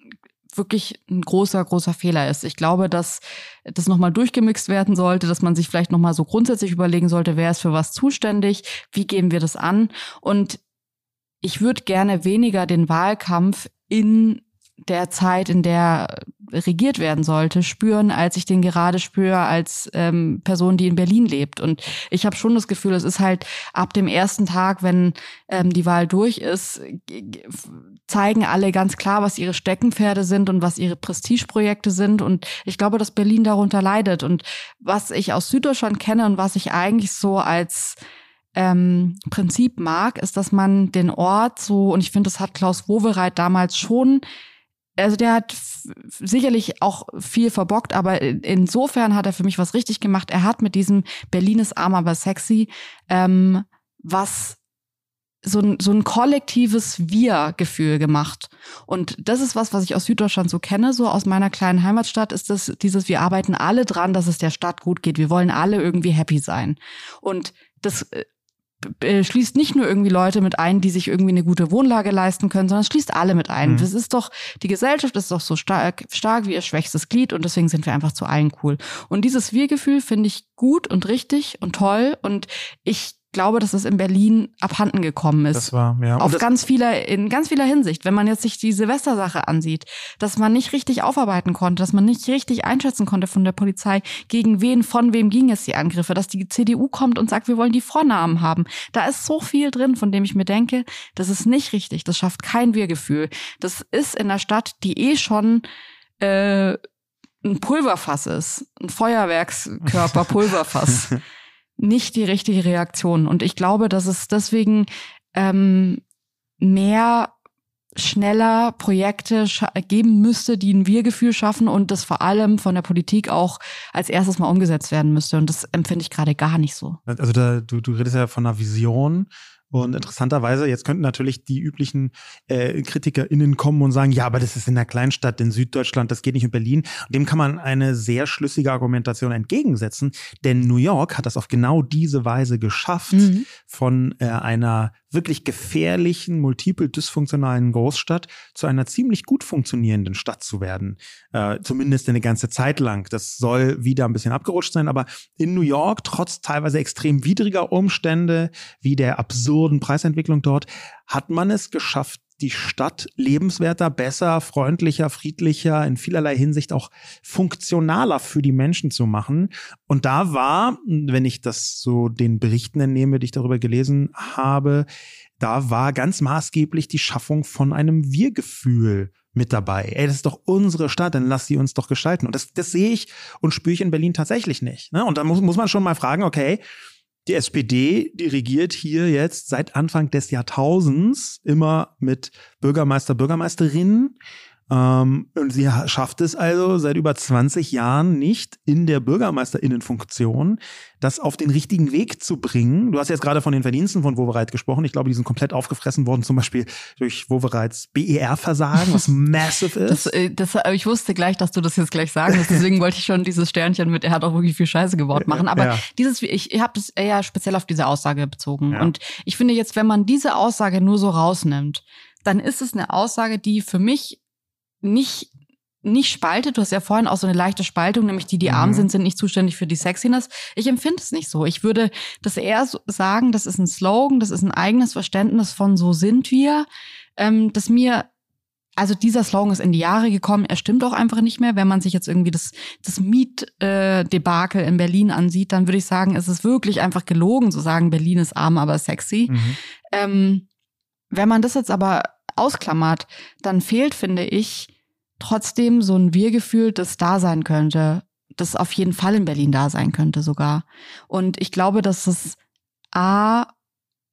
wirklich ein großer, großer Fehler ist. Ich glaube, dass das nochmal durchgemixt werden sollte, dass man sich vielleicht nochmal so grundsätzlich überlegen sollte, wer ist für was zuständig, wie gehen wir das an. Und ich würde gerne weniger den Wahlkampf in der Zeit, in der regiert werden sollte, spüren, als ich den gerade spüre als ähm, Person, die in Berlin lebt. Und ich habe schon das Gefühl, es ist halt ab dem ersten Tag, wenn ähm, die Wahl durch ist, zeigen alle ganz klar, was ihre Steckenpferde sind und was ihre Prestigeprojekte sind. Und ich glaube, dass Berlin darunter leidet. Und was ich aus Süddeutschland kenne und was ich eigentlich so als ähm, Prinzip mag, ist, dass man den Ort so, und ich finde, das hat Klaus Wowereit damals schon also der hat sicherlich auch viel verbockt, aber insofern hat er für mich was richtig gemacht. Er hat mit diesem Berlin ist arm, aber sexy ähm, was so ein, so ein kollektives Wir-Gefühl gemacht. Und das ist was, was ich aus Süddeutschland so kenne, so aus meiner kleinen Heimatstadt, ist das dieses, wir arbeiten alle dran, dass es der Stadt gut geht. Wir wollen alle irgendwie happy sein. Und das äh, schließt nicht nur irgendwie Leute mit ein, die sich irgendwie eine gute Wohnlage leisten können, sondern es schließt alle mit ein. Mhm. Das ist doch, die Gesellschaft ist doch so stark, stark wie ihr schwächstes Glied und deswegen sind wir einfach zu allen cool. Und dieses Wir-Gefühl finde ich gut und richtig und toll und ich glaube, dass es in Berlin abhanden gekommen ist. Das war, ja. Auf ganz vieler, in ganz vieler Hinsicht. Wenn man jetzt sich die Silvestersache ansieht, dass man nicht richtig aufarbeiten konnte, dass man nicht richtig einschätzen konnte von der Polizei, gegen wen, von wem ging es die Angriffe, dass die CDU kommt und sagt, wir wollen die Vornamen haben. Da ist so viel drin, von dem ich mir denke, das ist nicht richtig. Das schafft kein Wir-Gefühl. Das ist in der Stadt, die eh schon äh, ein Pulverfass ist, ein Feuerwerkskörper Pulverfass. nicht die richtige Reaktion. Und ich glaube, dass es deswegen ähm, mehr schneller Projekte geben müsste, die ein Wir-Gefühl schaffen und das vor allem von der Politik auch als erstes mal umgesetzt werden müsste. Und das empfinde ich gerade gar nicht so. Also da, du, du redest ja von einer Vision und interessanterweise, jetzt könnten natürlich die üblichen äh, KritikerInnen kommen und sagen, ja, aber das ist in der Kleinstadt in Süddeutschland, das geht nicht in Berlin. Und dem kann man eine sehr schlüssige Argumentation entgegensetzen, denn New York hat das auf genau diese Weise geschafft, mhm. von äh, einer wirklich gefährlichen, multiple dysfunktionalen Großstadt zu einer ziemlich gut funktionierenden Stadt zu werden. Äh, zumindest eine ganze Zeit lang. Das soll wieder ein bisschen abgerutscht sein, aber in New York, trotz teilweise extrem widriger Umstände, wie der absurden Preisentwicklung dort, hat man es geschafft, die Stadt lebenswerter, besser, freundlicher, friedlicher, in vielerlei Hinsicht auch funktionaler für die Menschen zu machen. Und da war, wenn ich das so den Berichten entnehme, die ich darüber gelesen habe, da war ganz maßgeblich die Schaffung von einem Wir-Gefühl mit dabei. Ey, das ist doch unsere Stadt, dann lass sie uns doch gestalten. Und das, das sehe ich und spüre ich in Berlin tatsächlich nicht. Ne? Und da muss, muss man schon mal fragen, okay, die SPD, die regiert hier jetzt seit Anfang des Jahrtausends immer mit Bürgermeister, Bürgermeisterinnen. Ähm, und sie schafft es also seit über 20 Jahren nicht in der Bürgermeisterinnenfunktion, das auf den richtigen Weg zu bringen. Du hast jetzt gerade von den Verdiensten von Wovereit gesprochen. Ich glaube, die sind komplett aufgefressen worden, zum Beispiel durch Wovereits BER-Versagen, was massive ist. Das, äh, das, ich wusste gleich, dass du das jetzt gleich sagen wirst. Deswegen wollte ich schon dieses Sternchen mit, er hat auch wirklich viel Scheiße gebaut machen. Aber ja. dieses, ich, ich habe das eher speziell auf diese Aussage bezogen. Ja. Und ich finde jetzt, wenn man diese Aussage nur so rausnimmt, dann ist es eine Aussage, die für mich nicht nicht spaltet. Du hast ja vorhin auch so eine leichte Spaltung, nämlich die, die mhm. arm sind, sind nicht zuständig für die Sexiness. Ich empfinde es nicht so. Ich würde das eher so sagen, das ist ein Slogan, das ist ein eigenes Verständnis von so sind wir, ähm, dass mir also dieser Slogan ist in die Jahre gekommen. Er stimmt auch einfach nicht mehr. Wenn man sich jetzt irgendwie das, das Mietdebakel äh, in Berlin ansieht, dann würde ich sagen, es ist wirklich einfach gelogen zu sagen, Berlin ist arm, aber sexy. Mhm. Ähm, wenn man das jetzt aber ausklammert, dann fehlt, finde ich, trotzdem so ein Wir-Gefühl, das da sein könnte, das auf jeden Fall in Berlin da sein könnte sogar. Und ich glaube, dass es A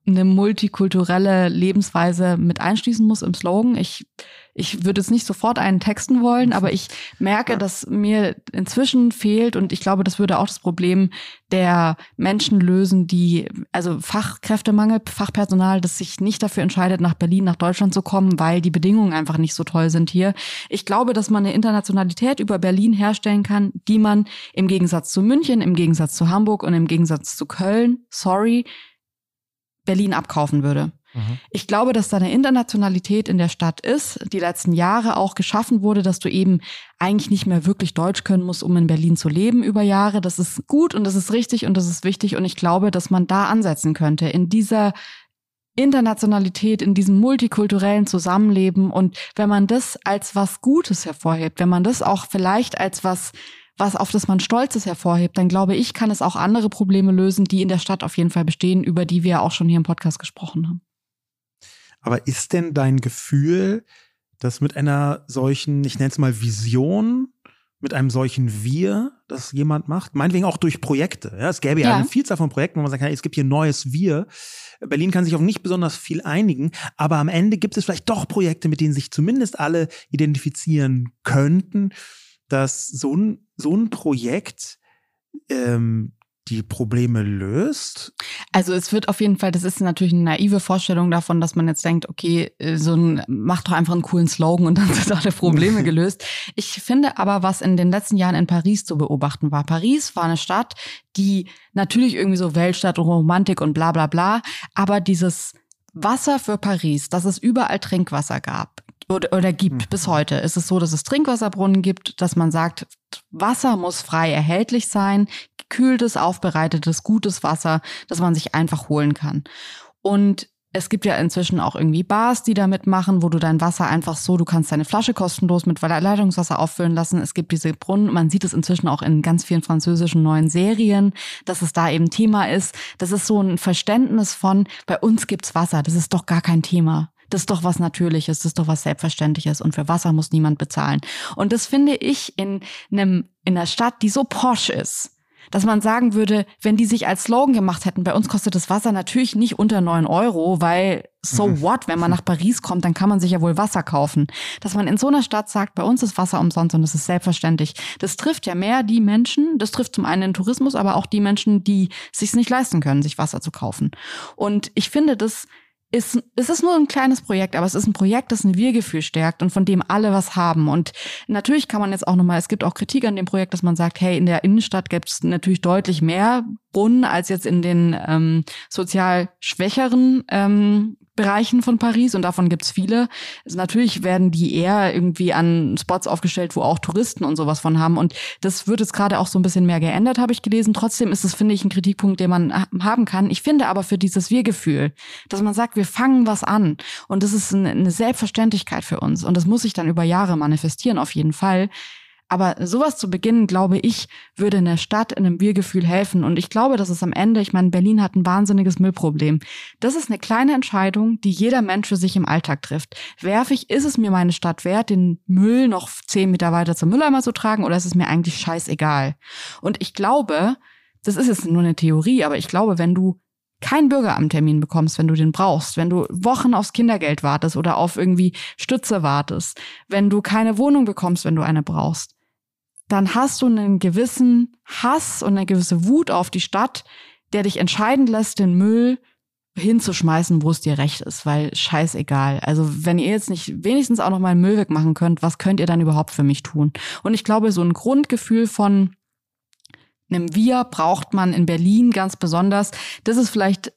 eine multikulturelle Lebensweise mit einschließen muss im Slogan. Ich, ich würde es nicht sofort einen texten wollen, aber ich merke, dass mir inzwischen fehlt und ich glaube, das würde auch das Problem der Menschen lösen, die, also Fachkräftemangel, Fachpersonal, das sich nicht dafür entscheidet, nach Berlin, nach Deutschland zu kommen, weil die Bedingungen einfach nicht so toll sind hier. Ich glaube, dass man eine Internationalität über Berlin herstellen kann, die man im Gegensatz zu München, im Gegensatz zu Hamburg und im Gegensatz zu Köln, sorry, Berlin abkaufen würde. Mhm. Ich glaube, dass da eine Internationalität in der Stadt ist, die letzten Jahre auch geschaffen wurde, dass du eben eigentlich nicht mehr wirklich Deutsch können musst, um in Berlin zu leben über Jahre. Das ist gut und das ist richtig und das ist wichtig und ich glaube, dass man da ansetzen könnte in dieser Internationalität, in diesem multikulturellen Zusammenleben und wenn man das als was Gutes hervorhebt, wenn man das auch vielleicht als was was auf das man stolz ist, hervorhebt, dann glaube ich, kann es auch andere Probleme lösen, die in der Stadt auf jeden Fall bestehen, über die wir auch schon hier im Podcast gesprochen haben. Aber ist denn dein Gefühl, dass mit einer solchen, ich nenne es mal Vision, mit einem solchen Wir, das jemand macht, meinetwegen auch durch Projekte. Ja, es gäbe ja, ja eine Vielzahl von Projekten, wo man sagt, es gibt hier neues Wir. Berlin kann sich auf nicht besonders viel einigen, aber am Ende gibt es vielleicht doch Projekte, mit denen sich zumindest alle identifizieren könnten dass so ein, so ein Projekt ähm, die Probleme löst? Also es wird auf jeden Fall, das ist natürlich eine naive Vorstellung davon, dass man jetzt denkt, okay, äh, so ein, mach doch einfach einen coolen Slogan und dann sind alle Probleme gelöst. Ich finde aber, was in den letzten Jahren in Paris zu beobachten war. Paris war eine Stadt, die natürlich irgendwie so Weltstadt und Romantik und bla bla bla, aber dieses Wasser für Paris, dass es überall Trinkwasser gab, oder, oder gibt mhm. bis heute. Ist es so, dass es Trinkwasserbrunnen gibt, dass man sagt, Wasser muss frei erhältlich sein, gekühltes, aufbereitetes, gutes Wasser, das man sich einfach holen kann. Und es gibt ja inzwischen auch irgendwie Bars, die damit machen, wo du dein Wasser einfach so, du kannst deine Flasche kostenlos mit Leitungswasser auffüllen lassen. Es gibt diese Brunnen, man sieht es inzwischen auch in ganz vielen französischen neuen Serien, dass es da eben Thema ist. Das ist so ein Verständnis von, bei uns gibt's Wasser, das ist doch gar kein Thema. Das ist doch was Natürliches, das ist doch was Selbstverständliches und für Wasser muss niemand bezahlen. Und das finde ich in einem, in einer Stadt, die so posch ist, dass man sagen würde, wenn die sich als Slogan gemacht hätten, bei uns kostet das Wasser natürlich nicht unter neun Euro, weil so mhm. what, wenn man nach Paris kommt, dann kann man sich ja wohl Wasser kaufen. Dass man in so einer Stadt sagt, bei uns ist Wasser umsonst und das ist selbstverständlich. Das trifft ja mehr die Menschen, das trifft zum einen den Tourismus, aber auch die Menschen, die sich nicht leisten können, sich Wasser zu kaufen. Und ich finde, das ist, es ist nur ein kleines Projekt, aber es ist ein Projekt, das ein Wir-Gefühl stärkt und von dem alle was haben. Und natürlich kann man jetzt auch nochmal, es gibt auch Kritik an dem Projekt, dass man sagt, hey, in der Innenstadt gibt es natürlich deutlich mehr Brunnen als jetzt in den ähm, sozial schwächeren ähm, Bereichen von Paris und davon gibt's viele. Also natürlich werden die eher irgendwie an Spots aufgestellt, wo auch Touristen und sowas von haben. Und das wird jetzt gerade auch so ein bisschen mehr geändert, habe ich gelesen. Trotzdem ist es, finde ich, ein Kritikpunkt, den man haben kann. Ich finde aber für dieses Wir-Gefühl, dass man sagt, wir fangen was an. Und das ist eine Selbstverständlichkeit für uns. Und das muss sich dann über Jahre manifestieren, auf jeden Fall. Aber sowas zu beginnen, glaube ich, würde in der Stadt in einem Wir-Gefühl helfen. Und ich glaube, dass es am Ende, ich meine, Berlin hat ein wahnsinniges Müllproblem. Das ist eine kleine Entscheidung, die jeder Mensch für sich im Alltag trifft. Werfe ich, ist es mir meine Stadt wert, den Müll noch zehn Meter weiter zum Mülleimer zu tragen oder ist es mir eigentlich scheißegal? Und ich glaube, das ist jetzt nur eine Theorie, aber ich glaube, wenn du keinen Bürgeramttermin bekommst, wenn du den brauchst, wenn du Wochen aufs Kindergeld wartest oder auf irgendwie Stütze wartest, wenn du keine Wohnung bekommst, wenn du eine brauchst, dann hast du einen gewissen Hass und eine gewisse Wut auf die Stadt, der dich entscheiden lässt, den Müll hinzuschmeißen, wo es dir recht ist, weil scheißegal. Also wenn ihr jetzt nicht wenigstens auch noch mal Müll wegmachen könnt, was könnt ihr dann überhaupt für mich tun? Und ich glaube, so ein Grundgefühl von einem Wir braucht man in Berlin ganz besonders. Das ist vielleicht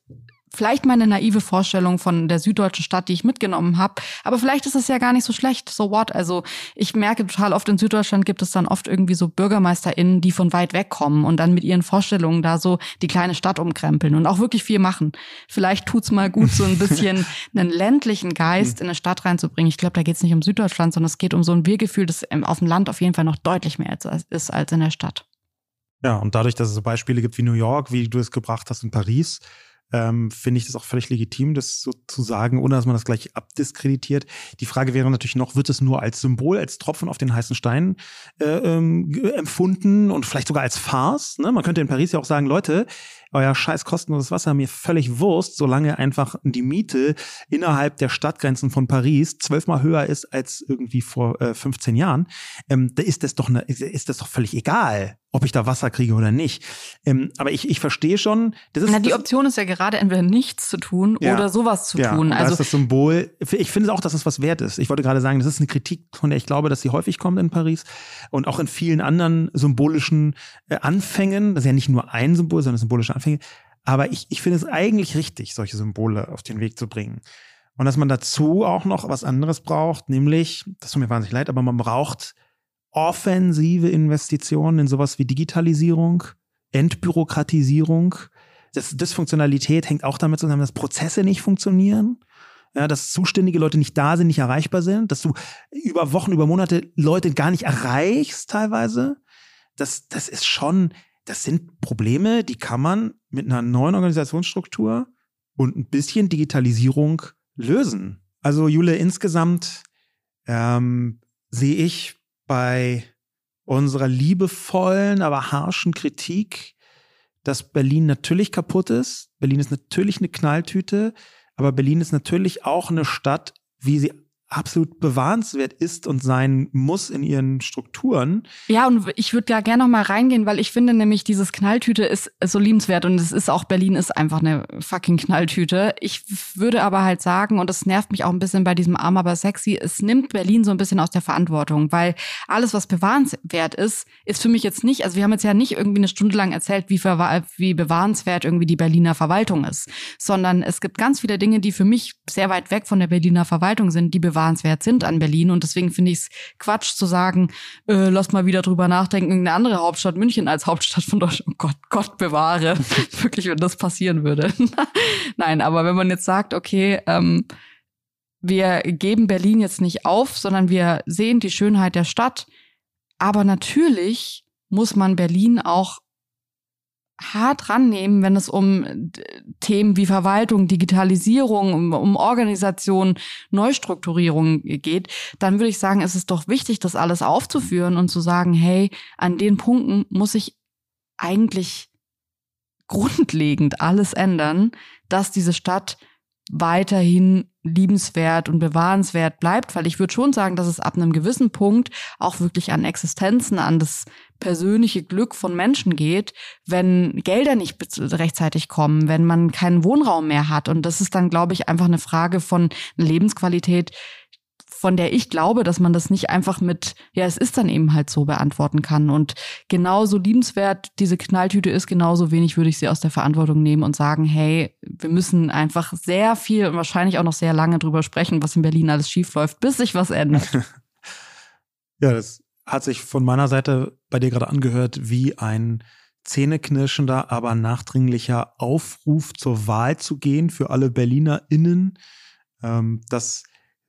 vielleicht meine naive Vorstellung von der süddeutschen Stadt, die ich mitgenommen habe. Aber vielleicht ist es ja gar nicht so schlecht. So what? Also ich merke total oft in Süddeutschland gibt es dann oft irgendwie so BürgermeisterInnen, die von weit weg kommen und dann mit ihren Vorstellungen da so die kleine Stadt umkrempeln und auch wirklich viel machen. Vielleicht tut's mal gut, so ein bisschen einen ländlichen Geist in eine Stadt reinzubringen. Ich glaube, da geht's nicht um Süddeutschland, sondern es geht um so ein Wir-Gefühl, das auf dem Land auf jeden Fall noch deutlich mehr ist als in der Stadt. Ja, und dadurch, dass es so Beispiele gibt wie New York, wie du es gebracht hast in Paris, ähm, finde ich das auch völlig legitim, das so zu sagen, ohne dass man das gleich abdiskreditiert. Die Frage wäre natürlich noch, wird es nur als Symbol, als Tropfen auf den heißen Stein äh, ähm, empfunden und vielleicht sogar als Farce? Ne? Man könnte in Paris ja auch sagen, Leute, euer scheiß kostenloses Wasser mir völlig Wurst, solange einfach die Miete innerhalb der Stadtgrenzen von Paris zwölfmal höher ist als irgendwie vor äh, 15 Jahren, ähm, da ist das doch ne, ist das doch völlig egal, ob ich da Wasser kriege oder nicht. Ähm, aber ich, ich verstehe schon, das ist. Na, die Option ist ja gerade entweder nichts zu tun ja, oder sowas zu ja, tun. Also das ist das Symbol. Ich finde auch, dass es was wert ist. Ich wollte gerade sagen, das ist eine Kritik, von der ich glaube, dass sie häufig kommt in Paris und auch in vielen anderen symbolischen äh, Anfängen. Das ist ja nicht nur ein Symbol, sondern symbolische Anfänge. Aber ich, ich finde es eigentlich richtig, solche Symbole auf den Weg zu bringen. Und dass man dazu auch noch was anderes braucht, nämlich, das tut mir wahnsinnig leid, aber man braucht offensive Investitionen in sowas wie Digitalisierung, Entbürokratisierung. Das Dysfunktionalität hängt auch damit zusammen, dass Prozesse nicht funktionieren. Ja, dass zuständige Leute nicht da sind, nicht erreichbar sind, dass du über Wochen, über Monate Leute gar nicht erreichst teilweise. Das, das ist schon, das sind Probleme, die kann man mit einer neuen Organisationsstruktur und ein bisschen Digitalisierung lösen. Also Jule, insgesamt ähm, sehe ich bei unserer liebevollen, aber harschen Kritik, dass Berlin natürlich kaputt ist. Berlin ist natürlich eine Knalltüte, aber Berlin ist natürlich auch eine Stadt, wie sie absolut bewahrenswert ist und sein muss in ihren Strukturen. Ja, und ich würde da gerne noch mal reingehen, weil ich finde nämlich, dieses Knalltüte ist so liebenswert und es ist auch, Berlin ist einfach eine fucking Knalltüte. Ich würde aber halt sagen, und das nervt mich auch ein bisschen bei diesem Arm aber sexy, es nimmt Berlin so ein bisschen aus der Verantwortung, weil alles, was bewahrenswert ist, ist für mich jetzt nicht, also wir haben jetzt ja nicht irgendwie eine Stunde lang erzählt, wie, wie bewahrenswert irgendwie die Berliner Verwaltung ist, sondern es gibt ganz viele Dinge, die für mich sehr weit weg von der Berliner Verwaltung sind, die bewahrenswert bewahrenswert sind an Berlin. Und deswegen finde ich es Quatsch zu sagen, äh, lasst mal wieder drüber nachdenken, irgendeine andere Hauptstadt München als Hauptstadt von Deutschland. Oh Gott, Gott bewahre. Wirklich, wenn das passieren würde. Nein, aber wenn man jetzt sagt, okay, ähm, wir geben Berlin jetzt nicht auf, sondern wir sehen die Schönheit der Stadt. Aber natürlich muss man Berlin auch hart rannehmen, wenn es um Themen wie Verwaltung, Digitalisierung, um, um Organisation, Neustrukturierung geht, dann würde ich sagen, es ist doch wichtig, das alles aufzuführen und zu sagen, hey, an den Punkten muss ich eigentlich grundlegend alles ändern, dass diese Stadt weiterhin liebenswert und bewahrenswert bleibt, weil ich würde schon sagen, dass es ab einem gewissen Punkt auch wirklich an Existenzen, an das persönliche Glück von Menschen geht, wenn Gelder nicht rechtzeitig kommen, wenn man keinen Wohnraum mehr hat. Und das ist dann, glaube ich, einfach eine Frage von Lebensqualität, von der ich glaube, dass man das nicht einfach mit, ja, es ist dann eben halt so beantworten kann. Und genauso liebenswert diese Knalltüte ist, genauso wenig würde ich sie aus der Verantwortung nehmen und sagen, hey, wir müssen einfach sehr viel und wahrscheinlich auch noch sehr lange drüber sprechen, was in Berlin alles schiefläuft, bis sich was ändert. ja, das hat sich von meiner Seite bei dir gerade angehört wie ein zähneknirschender, aber nachdringlicher Aufruf zur Wahl zu gehen für alle BerlinerInnen. Ähm, das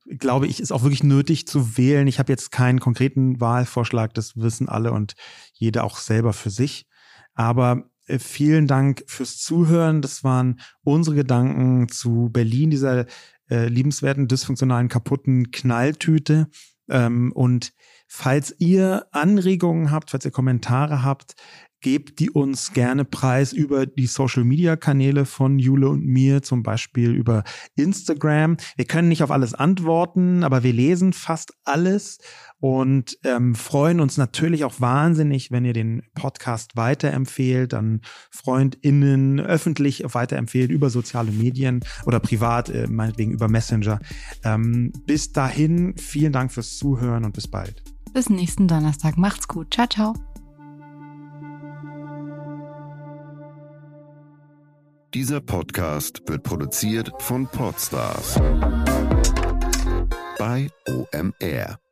glaube ich, ist auch wirklich nötig zu wählen. Ich habe jetzt keinen konkreten Wahlvorschlag, das wissen alle und jeder auch selber für sich. Aber äh, vielen Dank fürs Zuhören. Das waren unsere Gedanken zu Berlin, dieser äh, liebenswerten, dysfunktionalen, kaputten Knalltüte. Ähm, und falls ihr Anregungen habt, falls ihr Kommentare habt, gebt die uns gerne preis über die Social Media Kanäle von Jule und mir, zum Beispiel über Instagram. Wir können nicht auf alles antworten, aber wir lesen fast alles und ähm, freuen uns natürlich auch wahnsinnig, wenn ihr den Podcast weiterempfehlt, an FreundInnen öffentlich weiterempfehlt über soziale Medien oder privat, äh, meinetwegen über Messenger. Ähm, bis dahin, vielen Dank fürs Zuhören und bis bald. Bis nächsten Donnerstag. Macht's gut. Ciao, ciao. Dieser Podcast wird produziert von Podstars bei OMR.